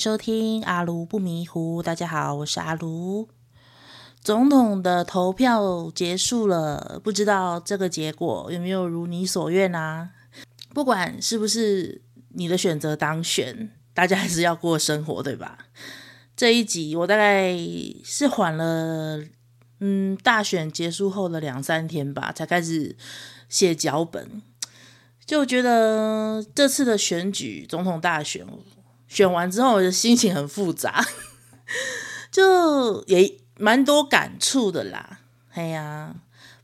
收听阿卢不迷糊。大家好，我是阿卢。总统的投票结束了，不知道这个结果有没有如你所愿啊？不管是不是你的选择当选，大家还是要过生活，对吧？这一集我大概是缓了，嗯，大选结束后的两三天吧，才开始写脚本。就觉得这次的选举，总统大选选完之后，我的心情很复杂，就也蛮多感触的啦。哎呀，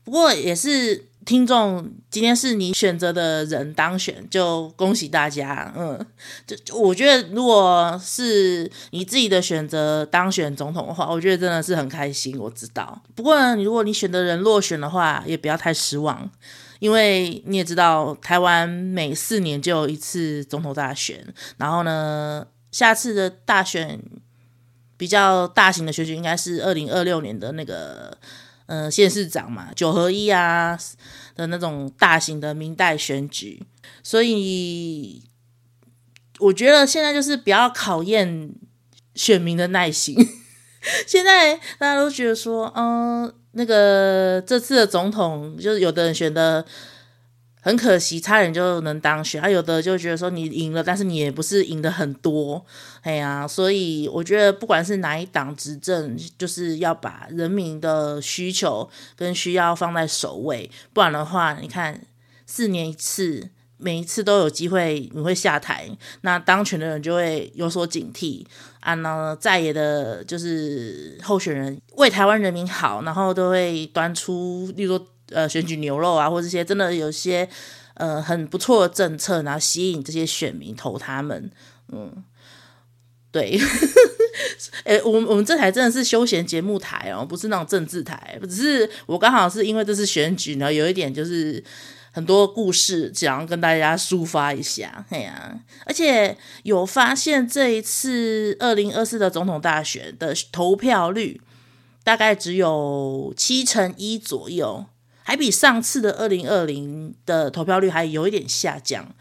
不过也是听众，今天是你选择的人当选，就恭喜大家。嗯，就我觉得，如果是你自己的选择当选总统的话，我觉得真的是很开心。我知道，不过呢，如果你选的人落选的话，也不要太失望。因为你也知道，台湾每四年就有一次总统大选，然后呢，下次的大选比较大型的选举应该是二零二六年的那个，呃，县市长嘛，九合一啊的那种大型的民代选举，所以我觉得现在就是比较考验选民的耐心。现在大家都觉得说，嗯。那个这次的总统，就是有的人选的很可惜，差点就能当选；还有的就觉得说你赢了，但是你也不是赢的很多，哎呀，所以我觉得不管是哪一党执政，就是要把人民的需求跟需要放在首位，不然的话，你看四年一次。每一次都有机会你会下台，那当权的人就会有所警惕啊。那在野的，就是候选人为台湾人民好，然后都会端出，例如说呃选举牛肉啊，或这些真的有些呃很不错的政策，然后吸引这些选民投他们。嗯，对，诶，我们我们这台真的是休闲节目台哦，不是那种政治台。只是我刚好是因为这是选举呢，有一点就是。很多故事想要跟大家抒发一下，哎呀，而且有发现这一次二零二四的总统大选的投票率大概只有七成一左右，还比上次的二零二零的投票率还有一点下降。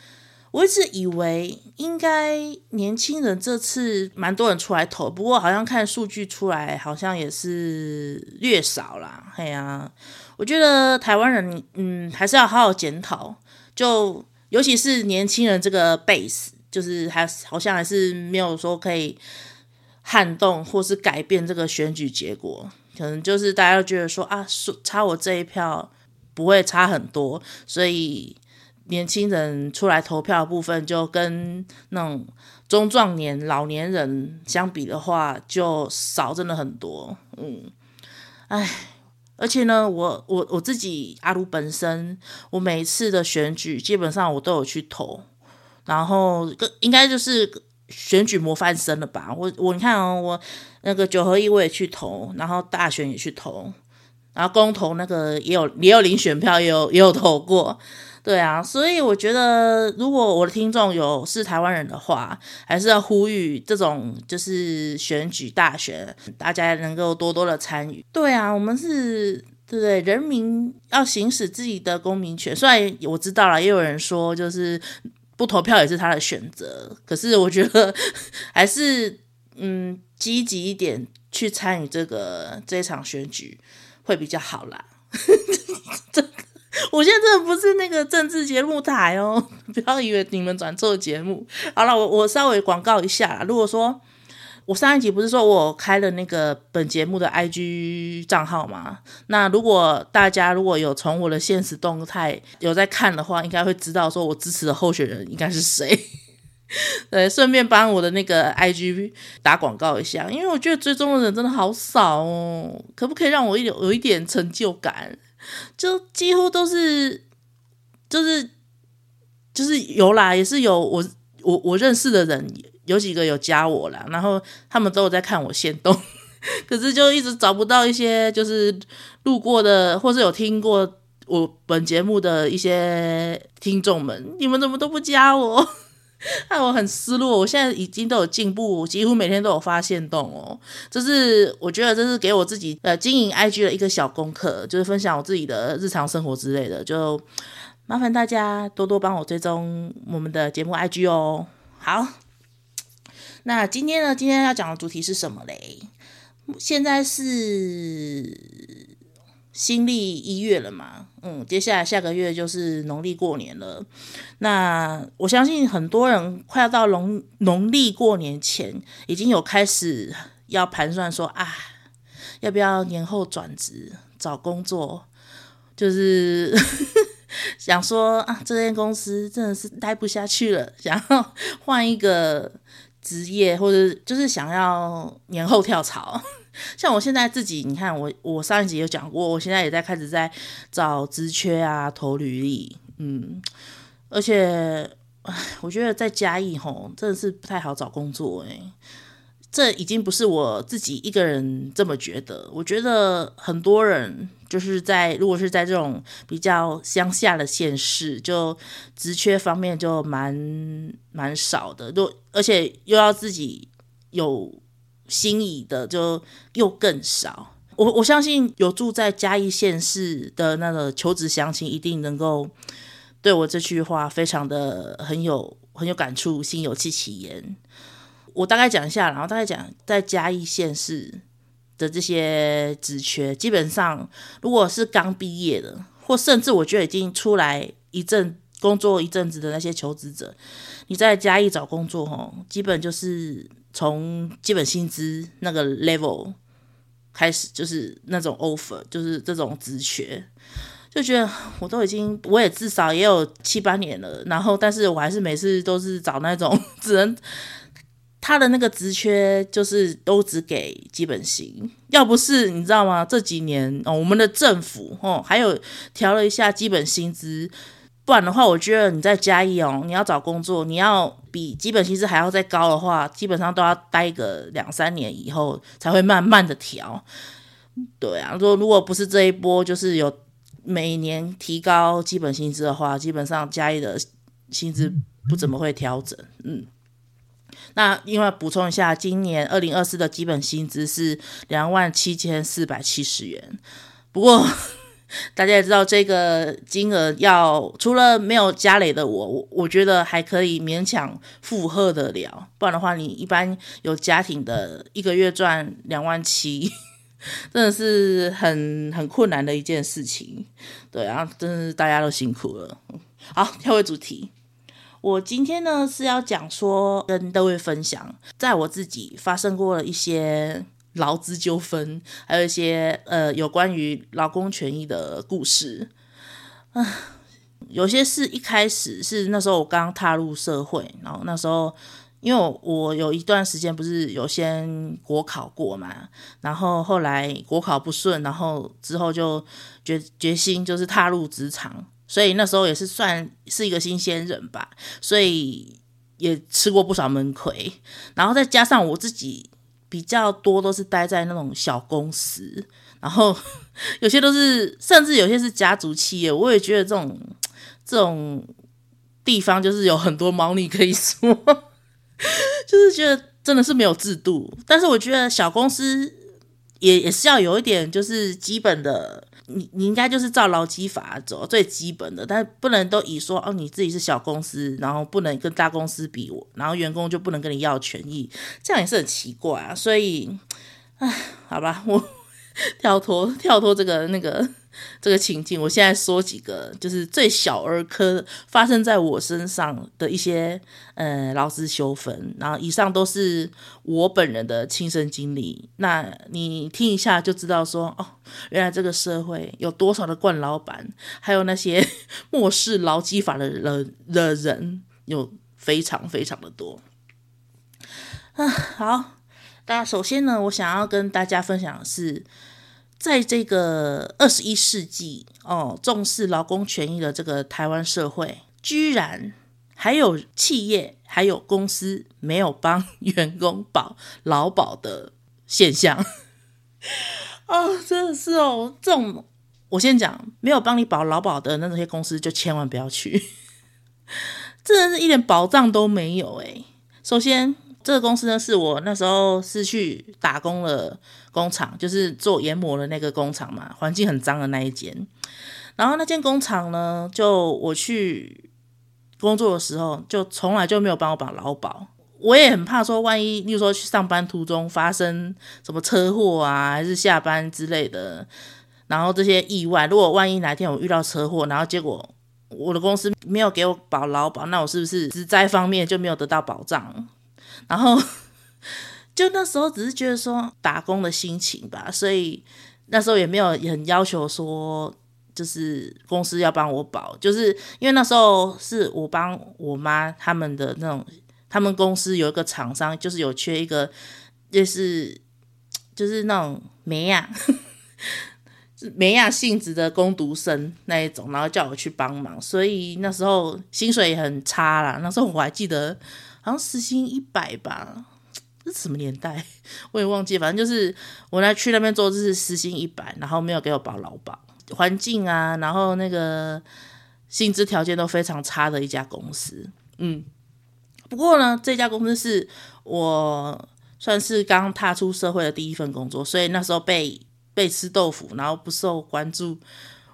我一直以为应该年轻人这次蛮多人出来投，不过好像看数据出来，好像也是略少啦。哎呀。我觉得台湾人，嗯，还是要好好检讨，就尤其是年轻人这个 base，就是还好像还是没有说可以撼动或是改变这个选举结果，可能就是大家都觉得说啊，差我这一票不会差很多，所以年轻人出来投票的部分就跟那种中壮年、老年人相比的话，就少真的很多，嗯，哎。而且呢，我我我自己阿鲁本身，我每一次的选举基本上我都有去投，然后应该就是选举模范生了吧？我我你看哦，我那个九合一我也去投，然后大选也去投，然后公投那个也有也有领选票，也有也有投过。对啊，所以我觉得，如果我的听众有是台湾人的话，还是要呼吁这种就是选举大选，大家能够多多的参与。对啊，我们是对不对？人民要行使自己的公民权。虽然我知道了，也有人说就是不投票也是他的选择，可是我觉得 还是嗯积极一点去参与这个这场选举会比较好啦。这。我现在真的不是那个政治节目台哦，不要以为你们转做节目。好了，我我稍微广告一下。如果说我上一集不是说我开了那个本节目的 IG 账号吗？那如果大家如果有从我的现实动态有在看的话，应该会知道说我支持的候选人应该是谁。对，顺便帮我的那个 IG 打广告一下，因为我觉得追踪的人真的好少哦，可不可以让我有有一点成就感？就几乎都是，就是就是有啦，也是有我我我认识的人，有几个有加我啦，然后他们都有在看我限动，可是就一直找不到一些就是路过的或是有听过我本节目的一些听众们，你们怎么都不加我？害我很失落，我现在已经都有进步，几乎每天都有发限动哦。这是我觉得这是给我自己呃经营 IG 的一个小功课，就是分享我自己的日常生活之类的。就麻烦大家多多帮我追踪我们的节目 IG 哦。好，那今天呢？今天要讲的主题是什么嘞？现在是新历一月了嘛？嗯，接下来下个月就是农历过年了。那我相信很多人快要到农农历过年前，已经有开始要盘算说啊，要不要年后转职找工作？就是 想说啊，这间公司真的是待不下去了，想要换一个职业，或者就是想要年后跳槽。像我现在自己，你看我，我上一集有讲过，我现在也在开始在找职缺啊，投履历，嗯，而且，我觉得在嘉义吼，真的是不太好找工作诶，这已经不是我自己一个人这么觉得，我觉得很多人就是在，如果是在这种比较乡下的县市，就职缺方面就蛮蛮少的，就而且又要自己有。心仪的就又更少，我我相信有住在嘉义县市的那个求职乡亲，一定能够对我这句话非常的很有很有感触，心有戚戚焉。我大概讲一下，然后大概讲在嘉义县市的这些职缺，基本上如果是刚毕业的，或甚至我觉得已经出来一阵工作一阵子的那些求职者，你在嘉义找工作，吼，基本就是。从基本薪资那个 level 开始，就是那种 offer，就是这种职缺，就觉得我都已经，我也至少也有七八年了，然后，但是我还是每次都是找那种 只能他的那个职缺，就是都只给基本薪，要不是你知道吗？这几年哦，我们的政府哦，还有调了一下基本薪资。不然的话，我觉得你在嘉义哦，你要找工作，你要比基本薪资还要再高的话，基本上都要待个两三年以后才会慢慢的调。对啊，说如果不是这一波，就是有每年提高基本薪资的话，基本上嘉义的薪资不怎么会调整。嗯，那另外补充一下，今年二零二四的基本薪资是两万七千四百七十元，不过。大家也知道这个金额要除了没有家累的我，我我觉得还可以勉强负荷得了。不然的话，你一般有家庭的一个月赚两万七，真的是很很困难的一件事情。对啊，真是大家都辛苦了。好，跳回主题，我今天呢是要讲说跟各位分享，在我自己发生过的一些。劳资纠纷，还有一些呃有关于劳工权益的故事，啊、有些是一开始是那时候我刚踏入社会，然后那时候因为，我有一段时间不是有先国考过嘛，然后后来国考不顺，然后之后就决决心就是踏入职场，所以那时候也是算是一个新鲜人吧，所以也吃过不少闷亏，然后再加上我自己。比较多都是待在那种小公司，然后 有些都是，甚至有些是家族企业。我也觉得这种这种地方就是有很多猫腻可以说，就是觉得真的是没有制度。但是我觉得小公司也也是要有一点，就是基本的。你你应该就是照劳基法走最基本的，但不能都以说哦，你自己是小公司，然后不能跟大公司比我，然后员工就不能跟你要权益，这样也是很奇怪啊。所以，唉，好吧，我 跳脱跳脱这个那个。这个情境，我现在说几个，就是最小儿科发生在我身上的一些呃劳资纠纷，然后以上都是我本人的亲身经历。那你听一下就知道说，哦，原来这个社会有多少的惯老板，还有那些漠视劳基法的人的人，有非常非常的多。啊，好，那首先呢，我想要跟大家分享的是。在这个二十一世纪哦，重视劳工权益的这个台湾社会，居然还有企业还有公司没有帮员工保劳保的现象 哦，真的是哦，这种我先讲，没有帮你保劳保的那些公司就千万不要去，真的是一点保障都没有诶。首先。这个公司呢，是我那时候是去打工的工厂，就是做研磨的那个工厂嘛，环境很脏的那一间。然后那间工厂呢，就我去工作的时候，就从来就没有帮我保劳保。我也很怕说，万一，例如说去上班途中发生什么车祸啊，还是下班之类的，然后这些意外，如果万一哪天我遇到车祸，然后结果我的公司没有给我保劳保，那我是不是职灾方面就没有得到保障？然后就那时候只是觉得说打工的心情吧，所以那时候也没有很要求说。就是公司要帮我保，就是因为那时候是我帮我妈他们的那种，他们公司有一个厂商，就是有缺一个，就是就是那种美亚 美亚性质的工读生那一种，然后叫我去帮忙，所以那时候薪水也很差啦。那时候我还记得好像时薪一百吧，这什么年代 我也忘记，反正就是我来去那边做就是时薪一百，然后没有给我保劳保。环境啊，然后那个薪资条件都非常差的一家公司，嗯，不过呢，这家公司是我算是刚踏出社会的第一份工作，所以那时候被被吃豆腐，然后不受关注，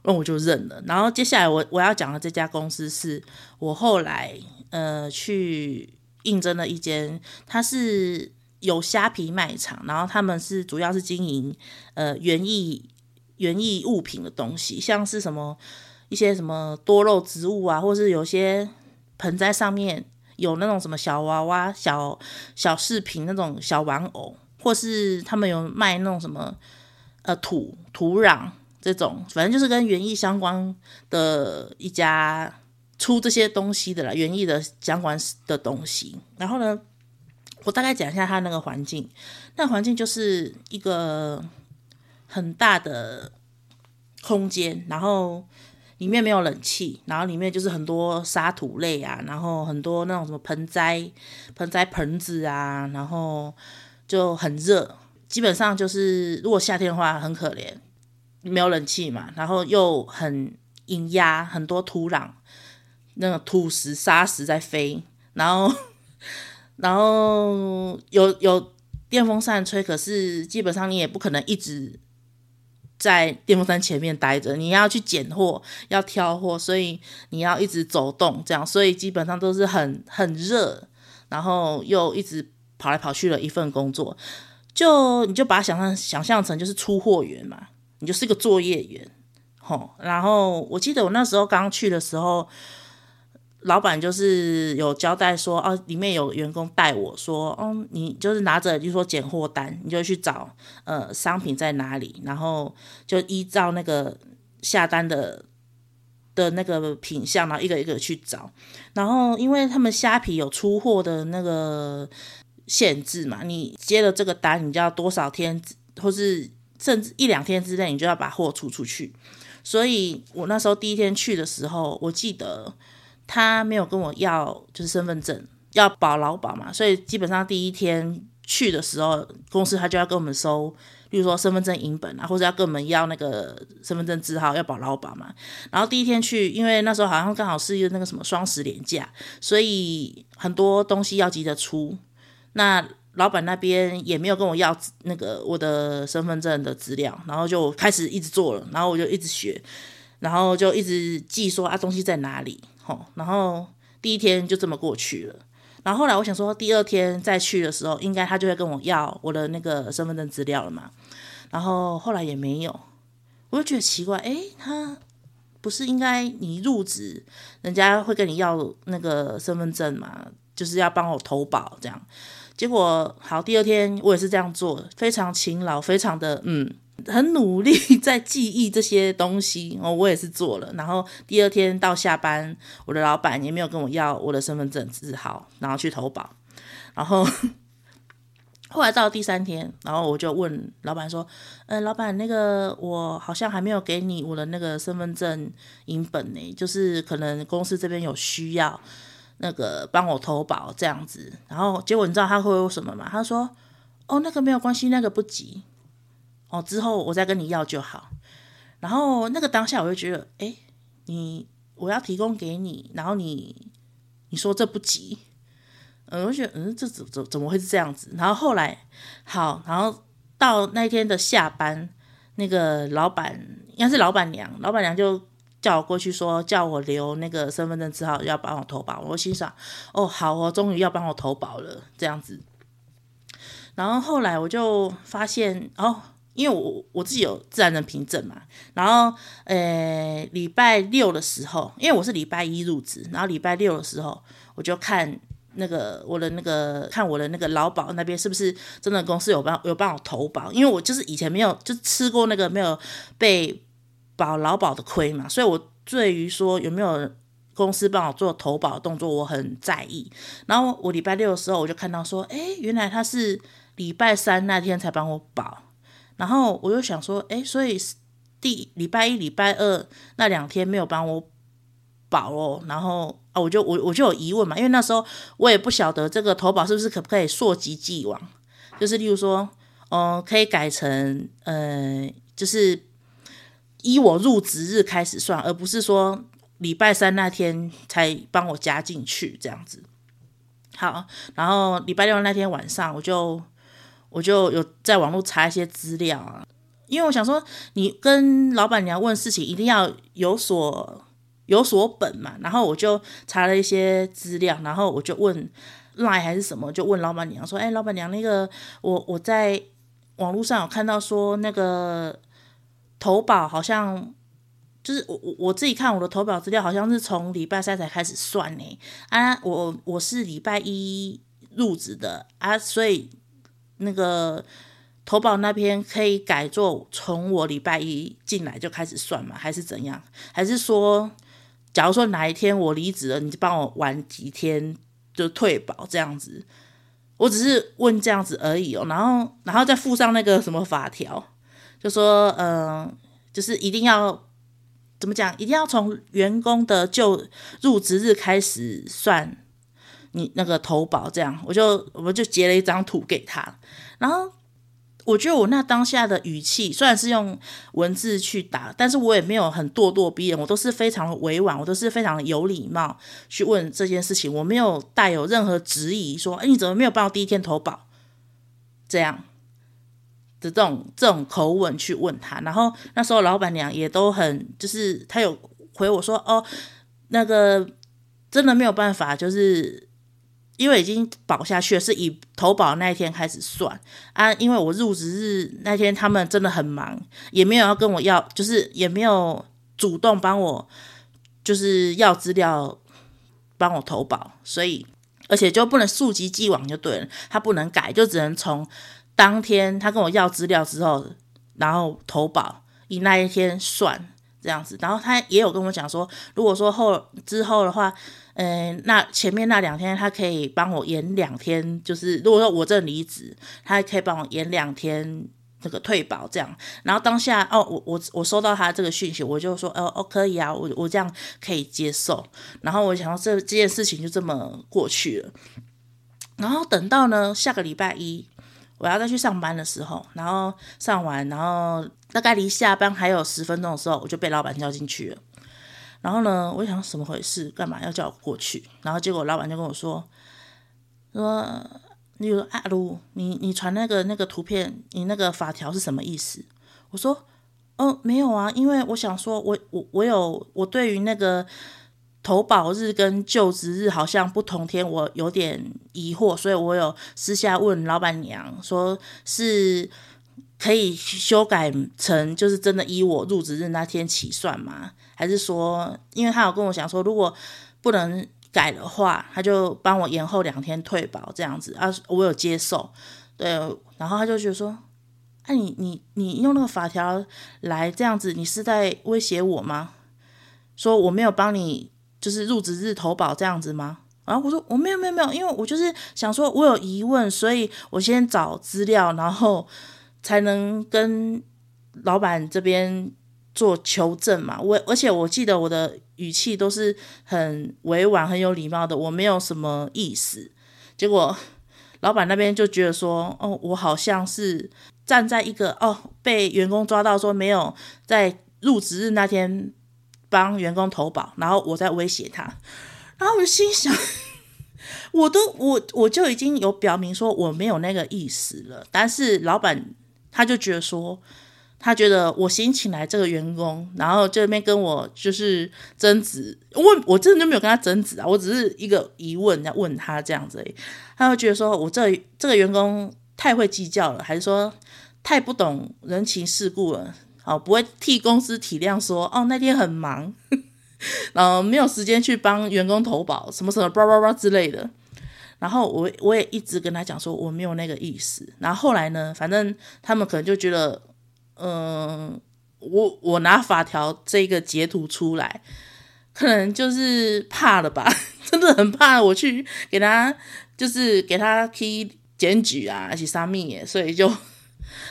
那我就认了。然后接下来我我要讲的这家公司是我后来呃去应征了一间，它是有虾皮卖场，然后他们是主要是经营呃园艺。园艺物品的东西，像是什么一些什么多肉植物啊，或是有些盆栽上面有那种什么小娃娃、小小饰品那种小玩偶，或是他们有卖那种什么呃土土壤这种，反正就是跟园艺相关的一家出这些东西的啦，园艺的相关的东西。然后呢，我大概讲一下它那个环境，那环境就是一个。很大的空间，然后里面没有冷气，然后里面就是很多沙土类啊，然后很多那种什么盆栽、盆栽盆子啊，然后就很热。基本上就是如果夏天的话很可怜，没有冷气嘛，然后又很阴压，很多土壤，那个土石、沙石在飞，然后然后有有电风扇吹，可是基本上你也不可能一直。在电风扇前面待着，你要去捡货，要挑货，所以你要一直走动，这样，所以基本上都是很很热，然后又一直跑来跑去的一份工作，就你就把它想象想象成就是出货员嘛，你就是个作业员，吼，然后我记得我那时候刚去的时候。老板就是有交代说，哦，里面有员工带我说，嗯，你就是拿着，就说拣货单，你就去找，呃，商品在哪里，然后就依照那个下单的的那个品相，然后一个一个去找。然后因为他们虾皮有出货的那个限制嘛，你接了这个单，你就要多少天，或是甚至一两天之内，你就要把货出出去。所以我那时候第一天去的时候，我记得。他没有跟我要，就是身份证要保劳保嘛，所以基本上第一天去的时候，公司他就要跟我们收，比如说身份证影本啊，或者要跟我们要那个身份证字号，要保劳保嘛。然后第一天去，因为那时候好像刚好是一个那个什么双十连假，所以很多东西要急着出。那老板那边也没有跟我要那个我的身份证的资料，然后就开始一直做了，然后我就一直学，然后就一直记说啊东西在哪里。好，然后第一天就这么过去了。然后后来我想说，第二天再去的时候，应该他就会跟我要我的那个身份证资料了嘛。然后后来也没有，我就觉得奇怪，诶，他不是应该你入职，人家会跟你要那个身份证嘛，就是要帮我投保这样。结果好，第二天我也是这样做，非常勤劳，非常的嗯。很努力在记忆这些东西哦，我也是做了。然后第二天到下班，我的老板也没有跟我要我的身份证字号，然后去投保。然后 后来到第三天，然后我就问老板说：“嗯、老板，那个我好像还没有给你我的那个身份证影本呢，就是可能公司这边有需要，那个帮我投保这样子。”然后结果你知道他会说什么吗？他说：“哦，那个没有关系，那个不急。”哦，之后我再跟你要就好。然后那个当下我就觉得，哎，你我要提供给你，然后你你说这不急，嗯，我觉得，嗯，这怎怎怎么会是这样子？然后后来好，然后到那天的下班，那个老板应该是老板娘，老板娘就叫我过去说，叫我留那个身份证字号，要帮我投保。我心想，哦，好哦，终于要帮我投保了，这样子。然后后来我就发现，哦，因为我我自己有自然人凭证嘛，然后呃，礼拜六的时候，因为我是礼拜一入职，然后礼拜六的时候，我就看那个我的那个看我的那个劳保那边是不是真的公司有帮有帮我投保，因为我就是以前没有就吃过那个没有被。保劳保的亏嘛，所以我对于说有没有公司帮我做投保的动作，我很在意。然后我礼拜六的时候，我就看到说，诶，原来他是礼拜三那天才帮我保。然后我就想说，诶，所以第礼拜一、礼拜二那两天没有帮我保哦。然后啊，我就我我就有疑问嘛，因为那时候我也不晓得这个投保是不是可不可以溯及既往，就是例如说，嗯，可以改成，呃，就是。依我入职日开始算，而不是说礼拜三那天才帮我加进去这样子。好，然后礼拜六那天晚上，我就我就有在网络查一些资料啊，因为我想说，你跟老板娘问事情一定要有所有所本嘛。然后我就查了一些资料，然后我就问赖还是什么，就问老板娘说：“哎，老板娘，那个我我在网络上有看到说那个。”投保好像就是我我我自己看我的投保资料，好像是从礼拜三才开始算呢。啊，我我是礼拜一入职的啊，所以那个投保那边可以改做从我礼拜一进来就开始算吗？还是怎样？还是说，假如说哪一天我离职了，你就帮我晚几天就退保这样子？我只是问这样子而已哦，然后然后再附上那个什么法条。就说，嗯、就是一定要怎么讲？一定要从员工的就入职日开始算你那个投保，这样我就我们就截了一张图给他。然后我觉得我那当下的语气虽然是用文字去打，但是我也没有很咄咄逼人，我都是非常的委婉，我都是非常有礼貌去问这件事情，我没有带有任何质疑，说，哎，你怎么没有帮我第一天投保？这样。的这种这种口吻去问他，然后那时候老板娘也都很，就是他有回我说，哦，那个真的没有办法，就是因为已经保下去了，是以投保那一天开始算啊，因为我入职日那天他们真的很忙，也没有要跟我要，就是也没有主动帮我，就是要资料帮我投保，所以而且就不能溯及既往就对了，他不能改，就只能从。当天他跟我要资料之后，然后投保以那一天算这样子，然后他也有跟我讲说，如果说后之后的话，嗯、那前面那两天他可以帮我延两天，就是如果说我这离职，他可以帮我延两天这个退保这样。然后当下哦，我我我收到他这个讯息，我就说哦哦可以啊，我我这样可以接受。然后我想到这这件事情就这么过去了。然后等到呢下个礼拜一。我要再去上班的时候，然后上完，然后大概离下班还有十分钟的时候，我就被老板叫进去了。然后呢，我想怎么回事？干嘛要叫我过去？然后结果老板就跟我说：“说，你说阿卢，你你传那个那个图片，你那个法条是什么意思？”我说：“哦，没有啊，因为我想说我，我我我有我对于那个。”投保日跟就职日好像不同天，我有点疑惑，所以我有私下问老板娘，说是可以修改成就是真的依我入职日那天起算吗？还是说，因为他有跟我讲说，如果不能改的话，他就帮我延后两天退保这样子啊，我有接受，对，然后他就觉得说，哎、你你你用那个法条来这样子，你是在威胁我吗？说我没有帮你。就是入职日投保这样子吗？然后我说我没有没有没有，因为我就是想说我有疑问，所以我先找资料，然后才能跟老板这边做求证嘛。我而且我记得我的语气都是很委婉、很有礼貌的，我没有什么意思。结果老板那边就觉得说，哦，我好像是站在一个哦被员工抓到说没有在入职日那天。帮员工投保，然后我在威胁他，然后我就心想，我都我我就已经有表明说我没有那个意思了，但是老板他就觉得说，他觉得我新请来这个员工，然后这边跟我就是争执，问我真的就没有跟他争执啊，我只是一个疑问在问他这样子，他会觉得说我这这个员工太会计较了，还是说太不懂人情世故了？哦，不会替公司体谅说哦那天很忙，然 后没有时间去帮员工投保什么什么叭叭叭之类的。然后我我也一直跟他讲说我没有那个意思。然后后来呢，反正他们可能就觉得。嗯，我我拿法条这个截图出来，可能就是怕了吧，真的很怕我去给他，就是给他去检举啊，而且杀命耶，所以就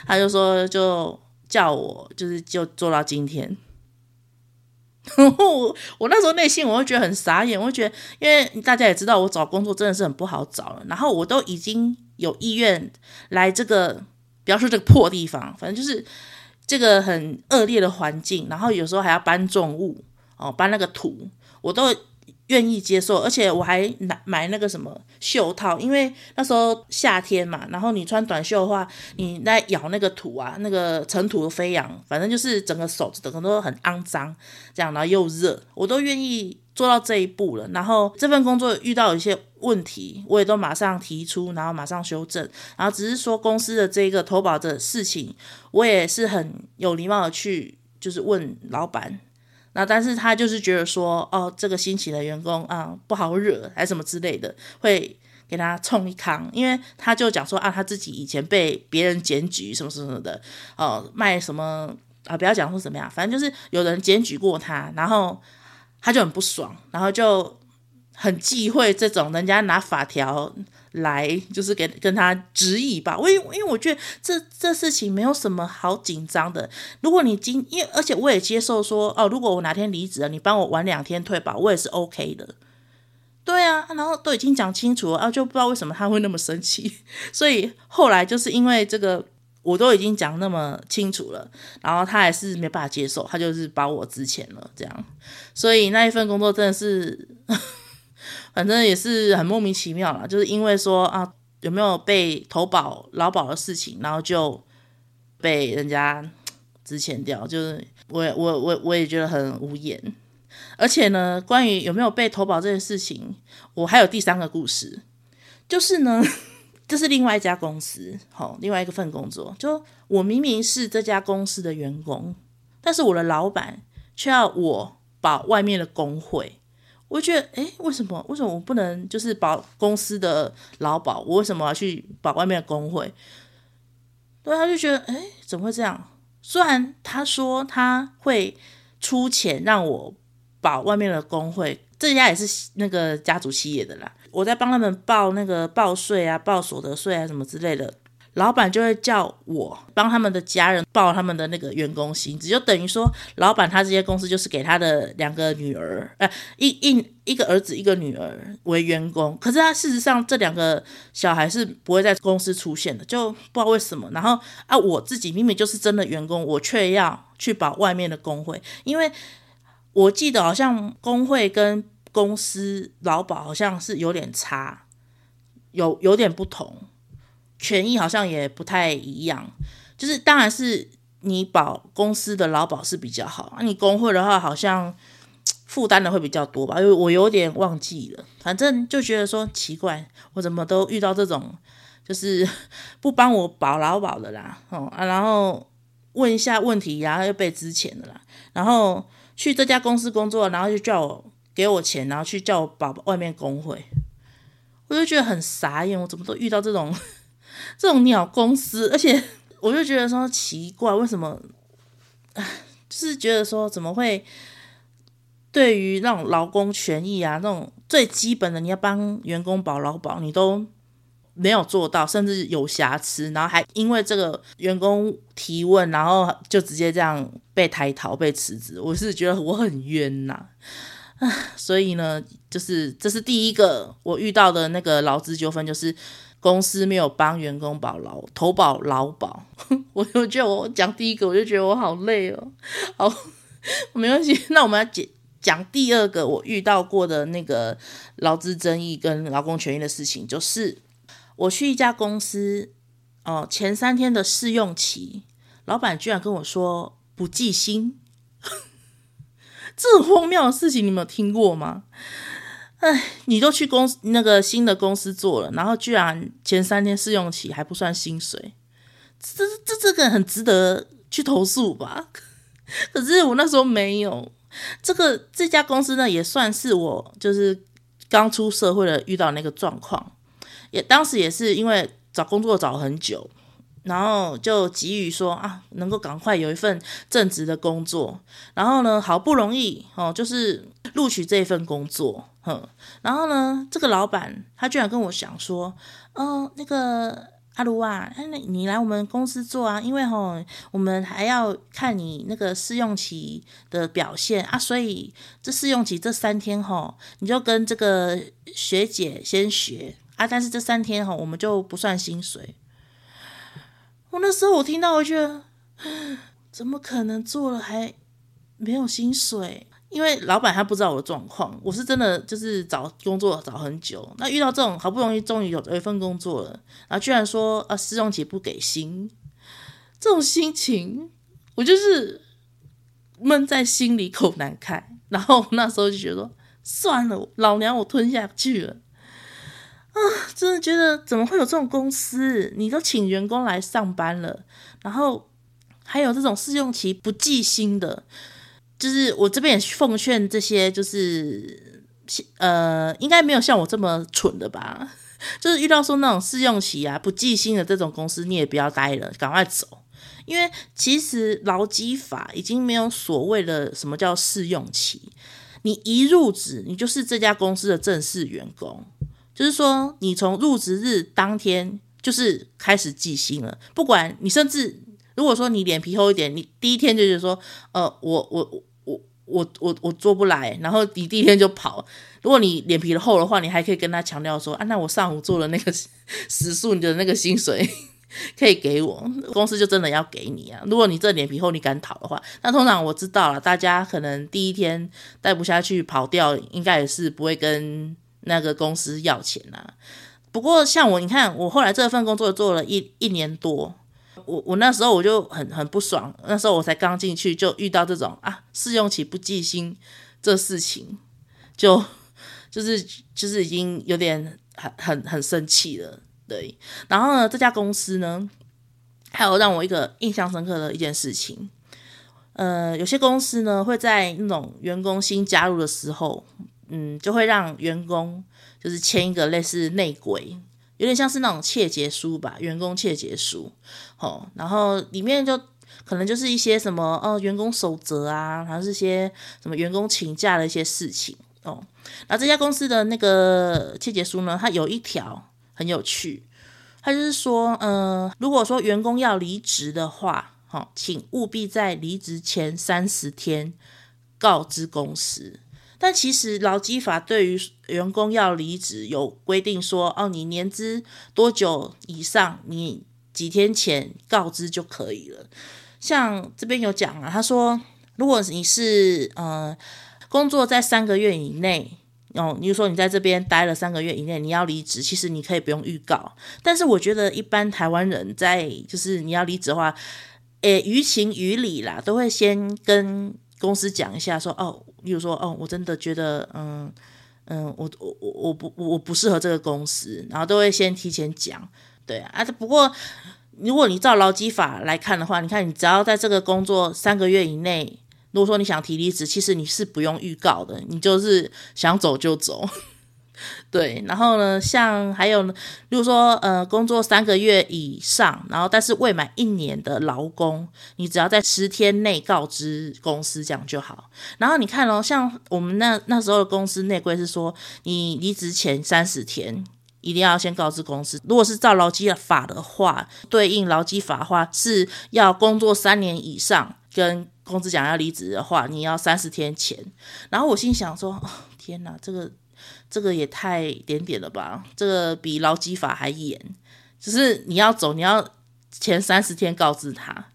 他就说就叫我，就是就做到今天。然 后我我那时候内心我会觉得很傻眼，我会觉得，因为大家也知道我找工作真的是很不好找了，然后我都已经有意愿来这个，不要说这个破地方，反正就是。这个很恶劣的环境，然后有时候还要搬重物哦，搬那个土，我都愿意接受，而且我还买买那个什么袖套，因为那时候夏天嘛，然后你穿短袖的话，你在咬那个土啊，那个尘土飞扬，反正就是整个手整个都很肮脏，这样，然后又热，我都愿意。做到这一步了，然后这份工作遇到一些问题，我也都马上提出，然后马上修正，然后只是说公司的这个投保的事情，我也是很有礼貌的去就是问老板，那但是他就是觉得说，哦，这个新起的员工啊不好惹，还什么之类的，会给他冲一康，因为他就讲说啊，他自己以前被别人检举什么什么的，哦，卖什么啊，不要讲说怎么样，反正就是有人检举过他，然后。他就很不爽，然后就很忌讳这种人家拿法条来，就是给跟他质疑吧。我因因为我觉得这这事情没有什么好紧张的。如果你今因为而且我也接受说哦，如果我哪天离职了，你帮我晚两天退保，我也是 OK 的。对啊，然后都已经讲清楚了，啊，就不知道为什么他会那么生气。所以后来就是因为这个。我都已经讲那么清楚了，然后他还是没办法接受，他就是把我资遣了，这样，所以那一份工作真的是，反正也是很莫名其妙啦，就是因为说啊，有没有被投保劳保的事情，然后就被人家资遣掉，就是我我我我也觉得很无言，而且呢，关于有没有被投保这件事情，我还有第三个故事，就是呢。这是另外一家公司，好，另外一个份工作。就我明明是这家公司的员工，但是我的老板却要我保外面的工会。我觉得，诶，为什么？为什么我不能就是保公司的劳保？我为什么要去保外面的工会？对，他就觉得，诶，怎么会这样？虽然他说他会出钱让我保外面的工会，这家也是那个家族企业的啦。我在帮他们报那个报税啊，报所得税啊什么之类的，老板就会叫我帮他们的家人报他们的那个员工薪资，就等于说，老板他这些公司就是给他的两个女儿，呃，一一一个儿子一个女儿为员工，可是他事实上这两个小孩是不会在公司出现的，就不知道为什么。然后啊，我自己明明就是真的员工，我却要去保外面的工会，因为我记得好像工会跟公司劳保好像是有点差，有有点不同，权益好像也不太一样。就是当然是你保公司的劳保是比较好，啊，你工会的话好像负担的会比较多吧？因为我有点忘记了，反正就觉得说奇怪，我怎么都遇到这种就是 不帮我保劳保的啦，哦啊，然后问一下问题，然后又被资遣的啦，然后去这家公司工作，然后就叫我。给我钱，然后去叫我保外面工会，我就觉得很傻眼。我怎么都遇到这种 这种鸟公司，而且我就觉得说奇怪，为什么？就是觉得说怎么会对于那种劳工权益啊，那种最基本的，你要帮员工保劳保，你都没有做到，甚至有瑕疵，然后还因为这个员工提问，然后就直接这样被抬逃、被辞职，我是觉得我很冤呐、所以呢，就是这是第一个我遇到的那个劳资纠纷，就是公司没有帮员工保劳投保劳保。我就觉得我讲第一个，我就觉得我好累哦。好，没关系，那我们要讲讲第二个我遇到过的那个劳资争议跟劳工权益的事情，就是我去一家公司哦，前三天的试用期，老板居然跟我说不计薪，这种荒谬的事情你们有听过吗？哎，你都去公司那个新的公司做了，然后居然前三天试用期还不算薪水，这这这个很值得去投诉吧？可是我那时候没有，这个这家公司呢也算是我就是刚出社会的遇到那个状况，也当时也是因为找工作找很久。然后就急于说啊，能够赶快有一份正职的工作。然后呢，好不容易哦，就是录取这一份工作，哼。然后呢，这个老板他居然跟我讲说，哦，那个阿卢啊，那你来我们公司做啊，因为吼，我们还要看你那个试用期的表现啊，所以这试用期这三天吼，你就跟这个学姐先学啊，但是这三天吼，我们就不算薪水。我那时候我听到，我觉得怎么可能做了还没有薪水？因为老板他不知道我的状况，我是真的就是找工作找很久，那遇到这种好不容易终于有有一份工作了，然后居然说啊试用期不给薪，这种心情我就是闷在心里口难开。然后那时候就觉得说算了，老娘我吞下去了。啊，真的觉得怎么会有这种公司？你都请员工来上班了，然后还有这种试用期不计薪的，就是我这边也奉劝这些，就是呃，应该没有像我这么蠢的吧？就是遇到说那种试用期啊不计薪的这种公司，你也不要待了，赶快走。因为其实劳基法已经没有所谓的什么叫试用期，你一入职，你就是这家公司的正式员工。就是说，你从入职日当天就是开始计薪了。不管你甚至如果说你脸皮厚一点，你第一天就是说，呃，我我我我我我做不来，然后你第一天就跑。如果你脸皮厚的话，你还可以跟他强调说，啊，那我上午做的那个时数，你的那个薪水可以给我，公司就真的要给你啊。如果你这脸皮厚，你敢讨的话，那通常我知道了，大家可能第一天待不下去跑掉，应该也是不会跟。那个公司要钱啊，不过像我，你看我后来这份工作做了一一年多，我我那时候我就很很不爽，那时候我才刚进去就遇到这种啊试用期不计薪这事情，就 就是就是已经有点很很很生气了，对。然后呢，这家公司呢，还有让我一个印象深刻的一件事情，呃，有些公司呢会在那种员工新加入的时候。嗯，就会让员工就是签一个类似内鬼，有点像是那种窃结书吧，员工窃结书。哦，然后里面就可能就是一些什么哦，员工守则啊，然后是些什么员工请假的一些事情哦。然后这家公司的那个窃结书呢，它有一条很有趣，它就是说，嗯、呃，如果说员工要离职的话，哦，请务必在离职前三十天告知公司。但其实劳基法对于员工要离职有规定说，哦，你年资多久以上，你几天前告知就可以了。像这边有讲啊，他说，如果你是呃工作在三个月以内，哦，你就说你在这边待了三个月以内，你要离职，其实你可以不用预告。但是我觉得一般台湾人在就是你要离职的话，诶，于情于理啦，都会先跟。公司讲一下说哦，例如说哦，我真的觉得嗯嗯，我我我我不我不适合这个公司，然后都会先提前讲，对啊。不过如果你照劳基法来看的话，你看你只要在这个工作三个月以内，如果说你想提离职，其实你是不用预告的，你就是想走就走。对，然后呢，像还有呢，比如说，呃，工作三个月以上，然后但是未满一年的劳工，你只要在十天内告知公司这样就好。然后你看哦，像我们那那时候的公司内规是说，你离职前三十天一定要先告知公司。如果是照劳基法的话，对应劳基法的话是要工作三年以上，跟公司讲要离职的话，你要三十天前。然后我心想说，天哪，这个。这个也太点点了吧！这个比劳基法还严，就是你要走，你要前三十天告知他。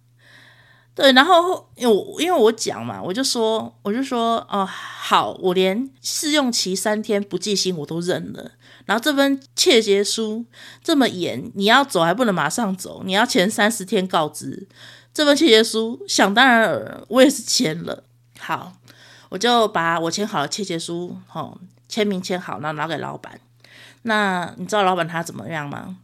对，然后因为我因为我讲嘛，我就说我就说哦，好，我连试用期三天不计薪我都认了。然后这份切结书这么严，你要走还不能马上走，你要前三十天告知。这份切结书，想当然，我也是签了。好，我就把我签好的切结书，哦，签名签好，然后拿给老板。那你知道老板他怎么样吗？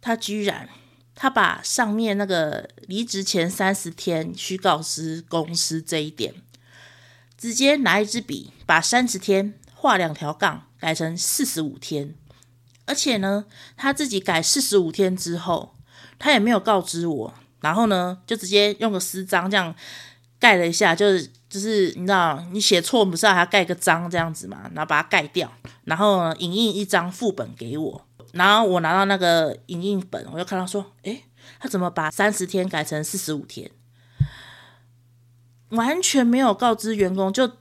他居然他把上面那个离职前三十天需告知公司这一点，直接拿一支笔把三十天画两条杠，改成四十五天。而且呢，他自己改四十五天之后，他也没有告知我，然后呢，就直接用个私章这样盖了一下，就是就是你知道，你写错不是还要盖个章这样子嘛，然后把它盖掉，然后，影印一张副本给我，然后我拿到那个影印本，我就看到说，诶，他怎么把三十天改成四十五天？完全没有告知员工就。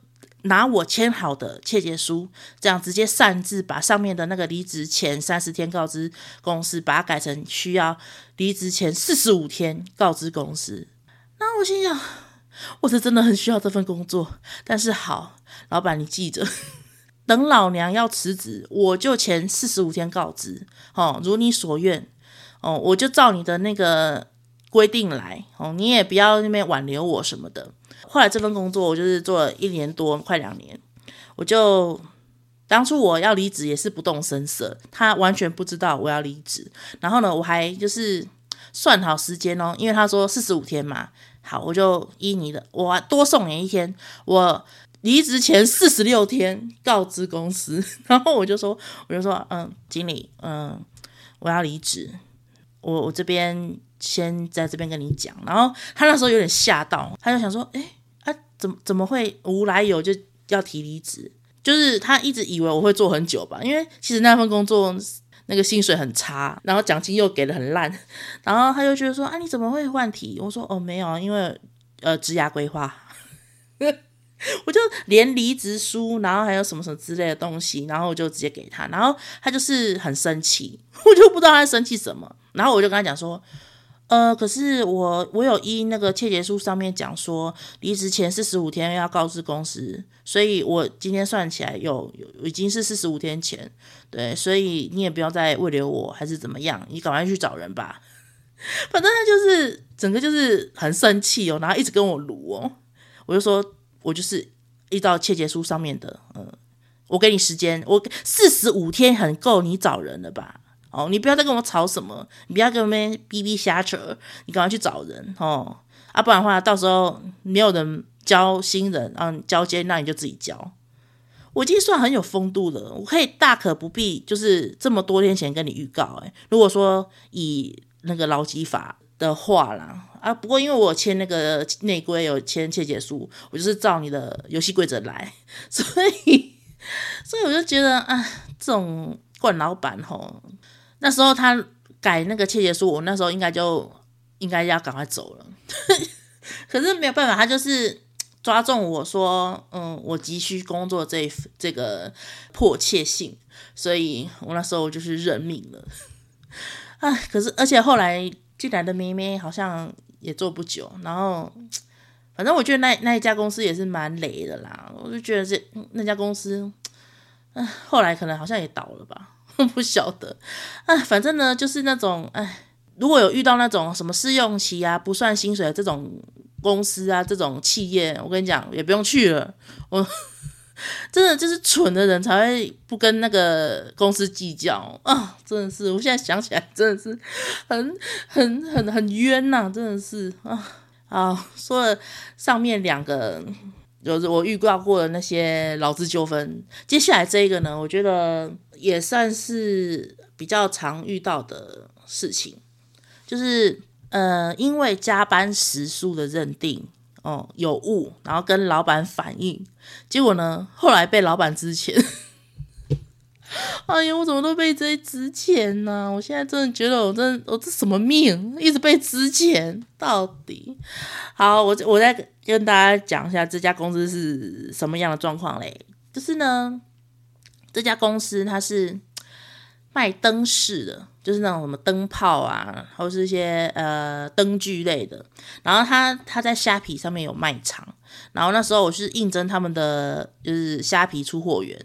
拿我签好的切结书，这样直接擅自把上面的那个离职前三十天告知公司，把它改成需要离职前四十五天告知公司。那我心想，我是真的很需要这份工作，但是好，老板你记着，等老娘要辞职，我就前四十五天告知，哦，如你所愿，哦，我就照你的那个规定来，哦，你也不要那边挽留我什么的。后来这份工作我就是做了一年多，快两年。我就当初我要离职也是不动声色，他完全不知道我要离职。然后呢，我还就是算好时间哦，因为他说四十五天嘛。好，我就依你的，我多送你一天。我离职前四十六天告知公司，然后我就说，我就说，嗯，经理，嗯，我要离职，我我这边先在这边跟你讲。然后他那时候有点吓到，他就想说，诶。怎么怎么会无来由就要提离职？就是他一直以为我会做很久吧，因为其实那份工作那个薪水很差，然后奖金又给的很烂，然后他就觉得说啊，你怎么会换题？我说哦没有，因为呃职涯规划，我就连离职书，然后还有什么什么之类的东西，然后我就直接给他，然后他就是很生气，我就不知道他生气什么，然后我就跟他讲说。呃，可是我我有依那个切结书上面讲说，离职前四十五天要告知公司，所以我今天算起来有有已经是四十五天前，对，所以你也不要再慰留我还是怎么样，你赶快去找人吧。反正他就是整个就是很生气哦，然后一直跟我卢哦，我就说我就是依照切结书上面的，嗯，我给你时间，我四十五天很够你找人了吧？哦，你不要再跟我吵什么，你不要跟我们哔哔瞎扯，你赶快去找人哦，啊，不然的话，到时候没有人教新人，啊，交接，那你就自己教。我已经算很有风度了，我可以大可不必就是这么多天前跟你预告。诶，如果说以那个劳基法的话啦，啊，不过因为我签那个内规有签切结书，我就是照你的游戏规则来，所以，所以我就觉得啊，这种惯老板吼。那时候他改那个切结书，我那时候应该就应该要赶快走了，可是没有办法，他就是抓中我说，嗯，我急需工作这这个迫切性，所以我那时候就是认命了。哎，可是而且后来进来的咩咩好像也做不久，然后反正我觉得那那一家公司也是蛮雷的啦，我就觉得这那家公司，嗯，后来可能好像也倒了吧。不晓得，哎，反正呢，就是那种，哎，如果有遇到那种什么试用期啊，不算薪水的这种公司啊，这种企业，我跟你讲，也不用去了。我 真的就是蠢的人才会不跟那个公司计较啊！真的是，我现在想起来，真的是很很很很冤呐、真的是啊，好，说了上面两个。就是我遇到过的那些劳资纠纷，接下来这一个呢，我觉得也算是比较常遇到的事情，就是呃，因为加班时数的认定哦有误，然后跟老板反映，结果呢，后来被老板之前。哎呀，我怎么都被这资遣呢？我现在真的觉得我真的我这什么命，一直被资遣到底。好，我我再跟大家讲一下这家公司是什么样的状况嘞？就是呢，这家公司它是卖灯饰的，就是那种什么灯泡啊，或是一些呃灯具类的。然后他他在虾皮上面有卖场，然后那时候我是应征他们的就是虾皮出货员。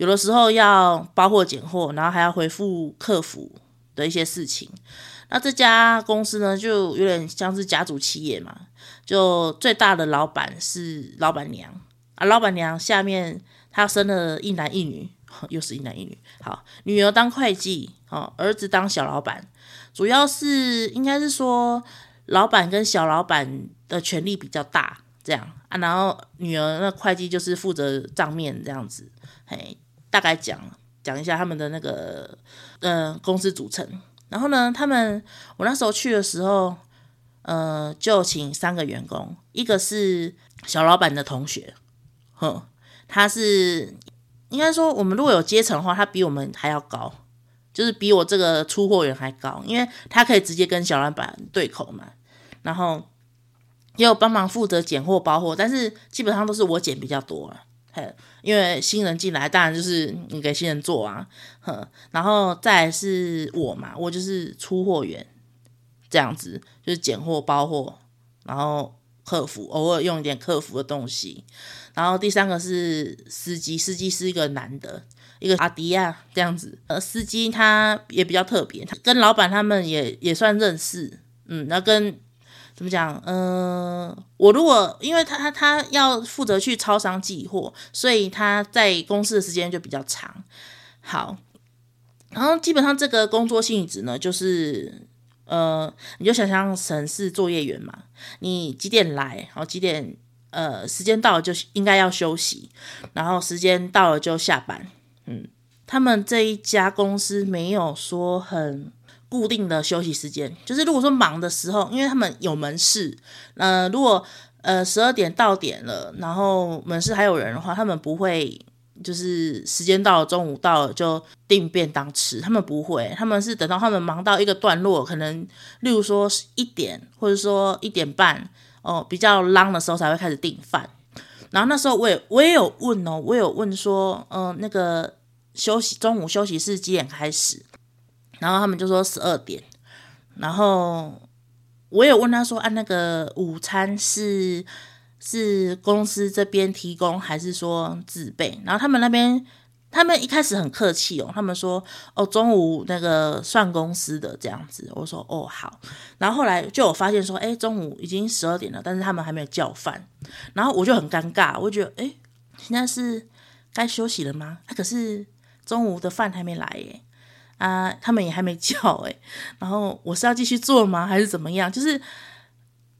有的时候要包货、拣货，然后还要回复客服的一些事情。那这家公司呢，就有点像是家族企业嘛，就最大的老板是老板娘啊，老板娘下面她生了一男一女，又是一男一女。好，女儿当会计，哦，儿子当小老板，主要是应该是说老板跟小老板的权力比较大，这样啊，然后女儿那会计就是负责账面这样子，嘿，大概讲讲一下他们的那个呃公司组成。然后呢，他们我那时候去的时候，呃，就请三个员工，一个是小老板的同学，哼，他是应该说我们如果有阶层的话，他比我们还要高，就是比我这个出货员还高，因为他可以直接跟小老板对口嘛。然后也有帮忙负责拣货包货，但是基本上都是我拣比较多了。嘿，因为新人进来，当然就是你给新人做啊，哼，然后再来是我嘛，我就是出货员，这样子就是拣货包货，然后客服偶尔用一点客服的东西，然后第三个是司机，司机是一个男的，一个阿迪亚这样子，呃，司机他也比较特别，他跟老板他们也也算认识，嗯，那跟。怎么讲？嗯、呃，我如果因为他他他要负责去超商寄货，所以他在公司的时间就比较长。好，然后基本上这个工作性质呢，就是呃，你就想象成是作业员嘛，你几点来，然后几点呃时间到了就应该要休息，然后时间到了就下班。嗯，他们这一家公司没有说很。固定的休息时间，就是如果说忙的时候，因为他们有门市，呃，如果呃十二点到点了，然后门市还有人的话，他们不会就是时间到了，中午到了就订便当吃，他们不会，他们是等到他们忙到一个段落，可能例如说一点或者说一点半哦，比较 long 的时候才会开始订饭。然后那时候我也我也有问哦，我有问说，嗯、那个休息中午休息是几点开始？然后他们就说十二点，然后我有问他说，啊，那个午餐是是公司这边提供还是说自备？然后他们那边他们一开始很客气哦，他们说哦，中午那个算公司的这样子。我说哦好，然后后来就有发现说，哎，中午已经十二点了，但是他们还没有叫饭，然后我就很尴尬，我觉得哎，现在是该休息了吗？可是中午的饭还没来耶。啊，他们也还没叫诶，然后我是要继续做吗？还是怎么样？就是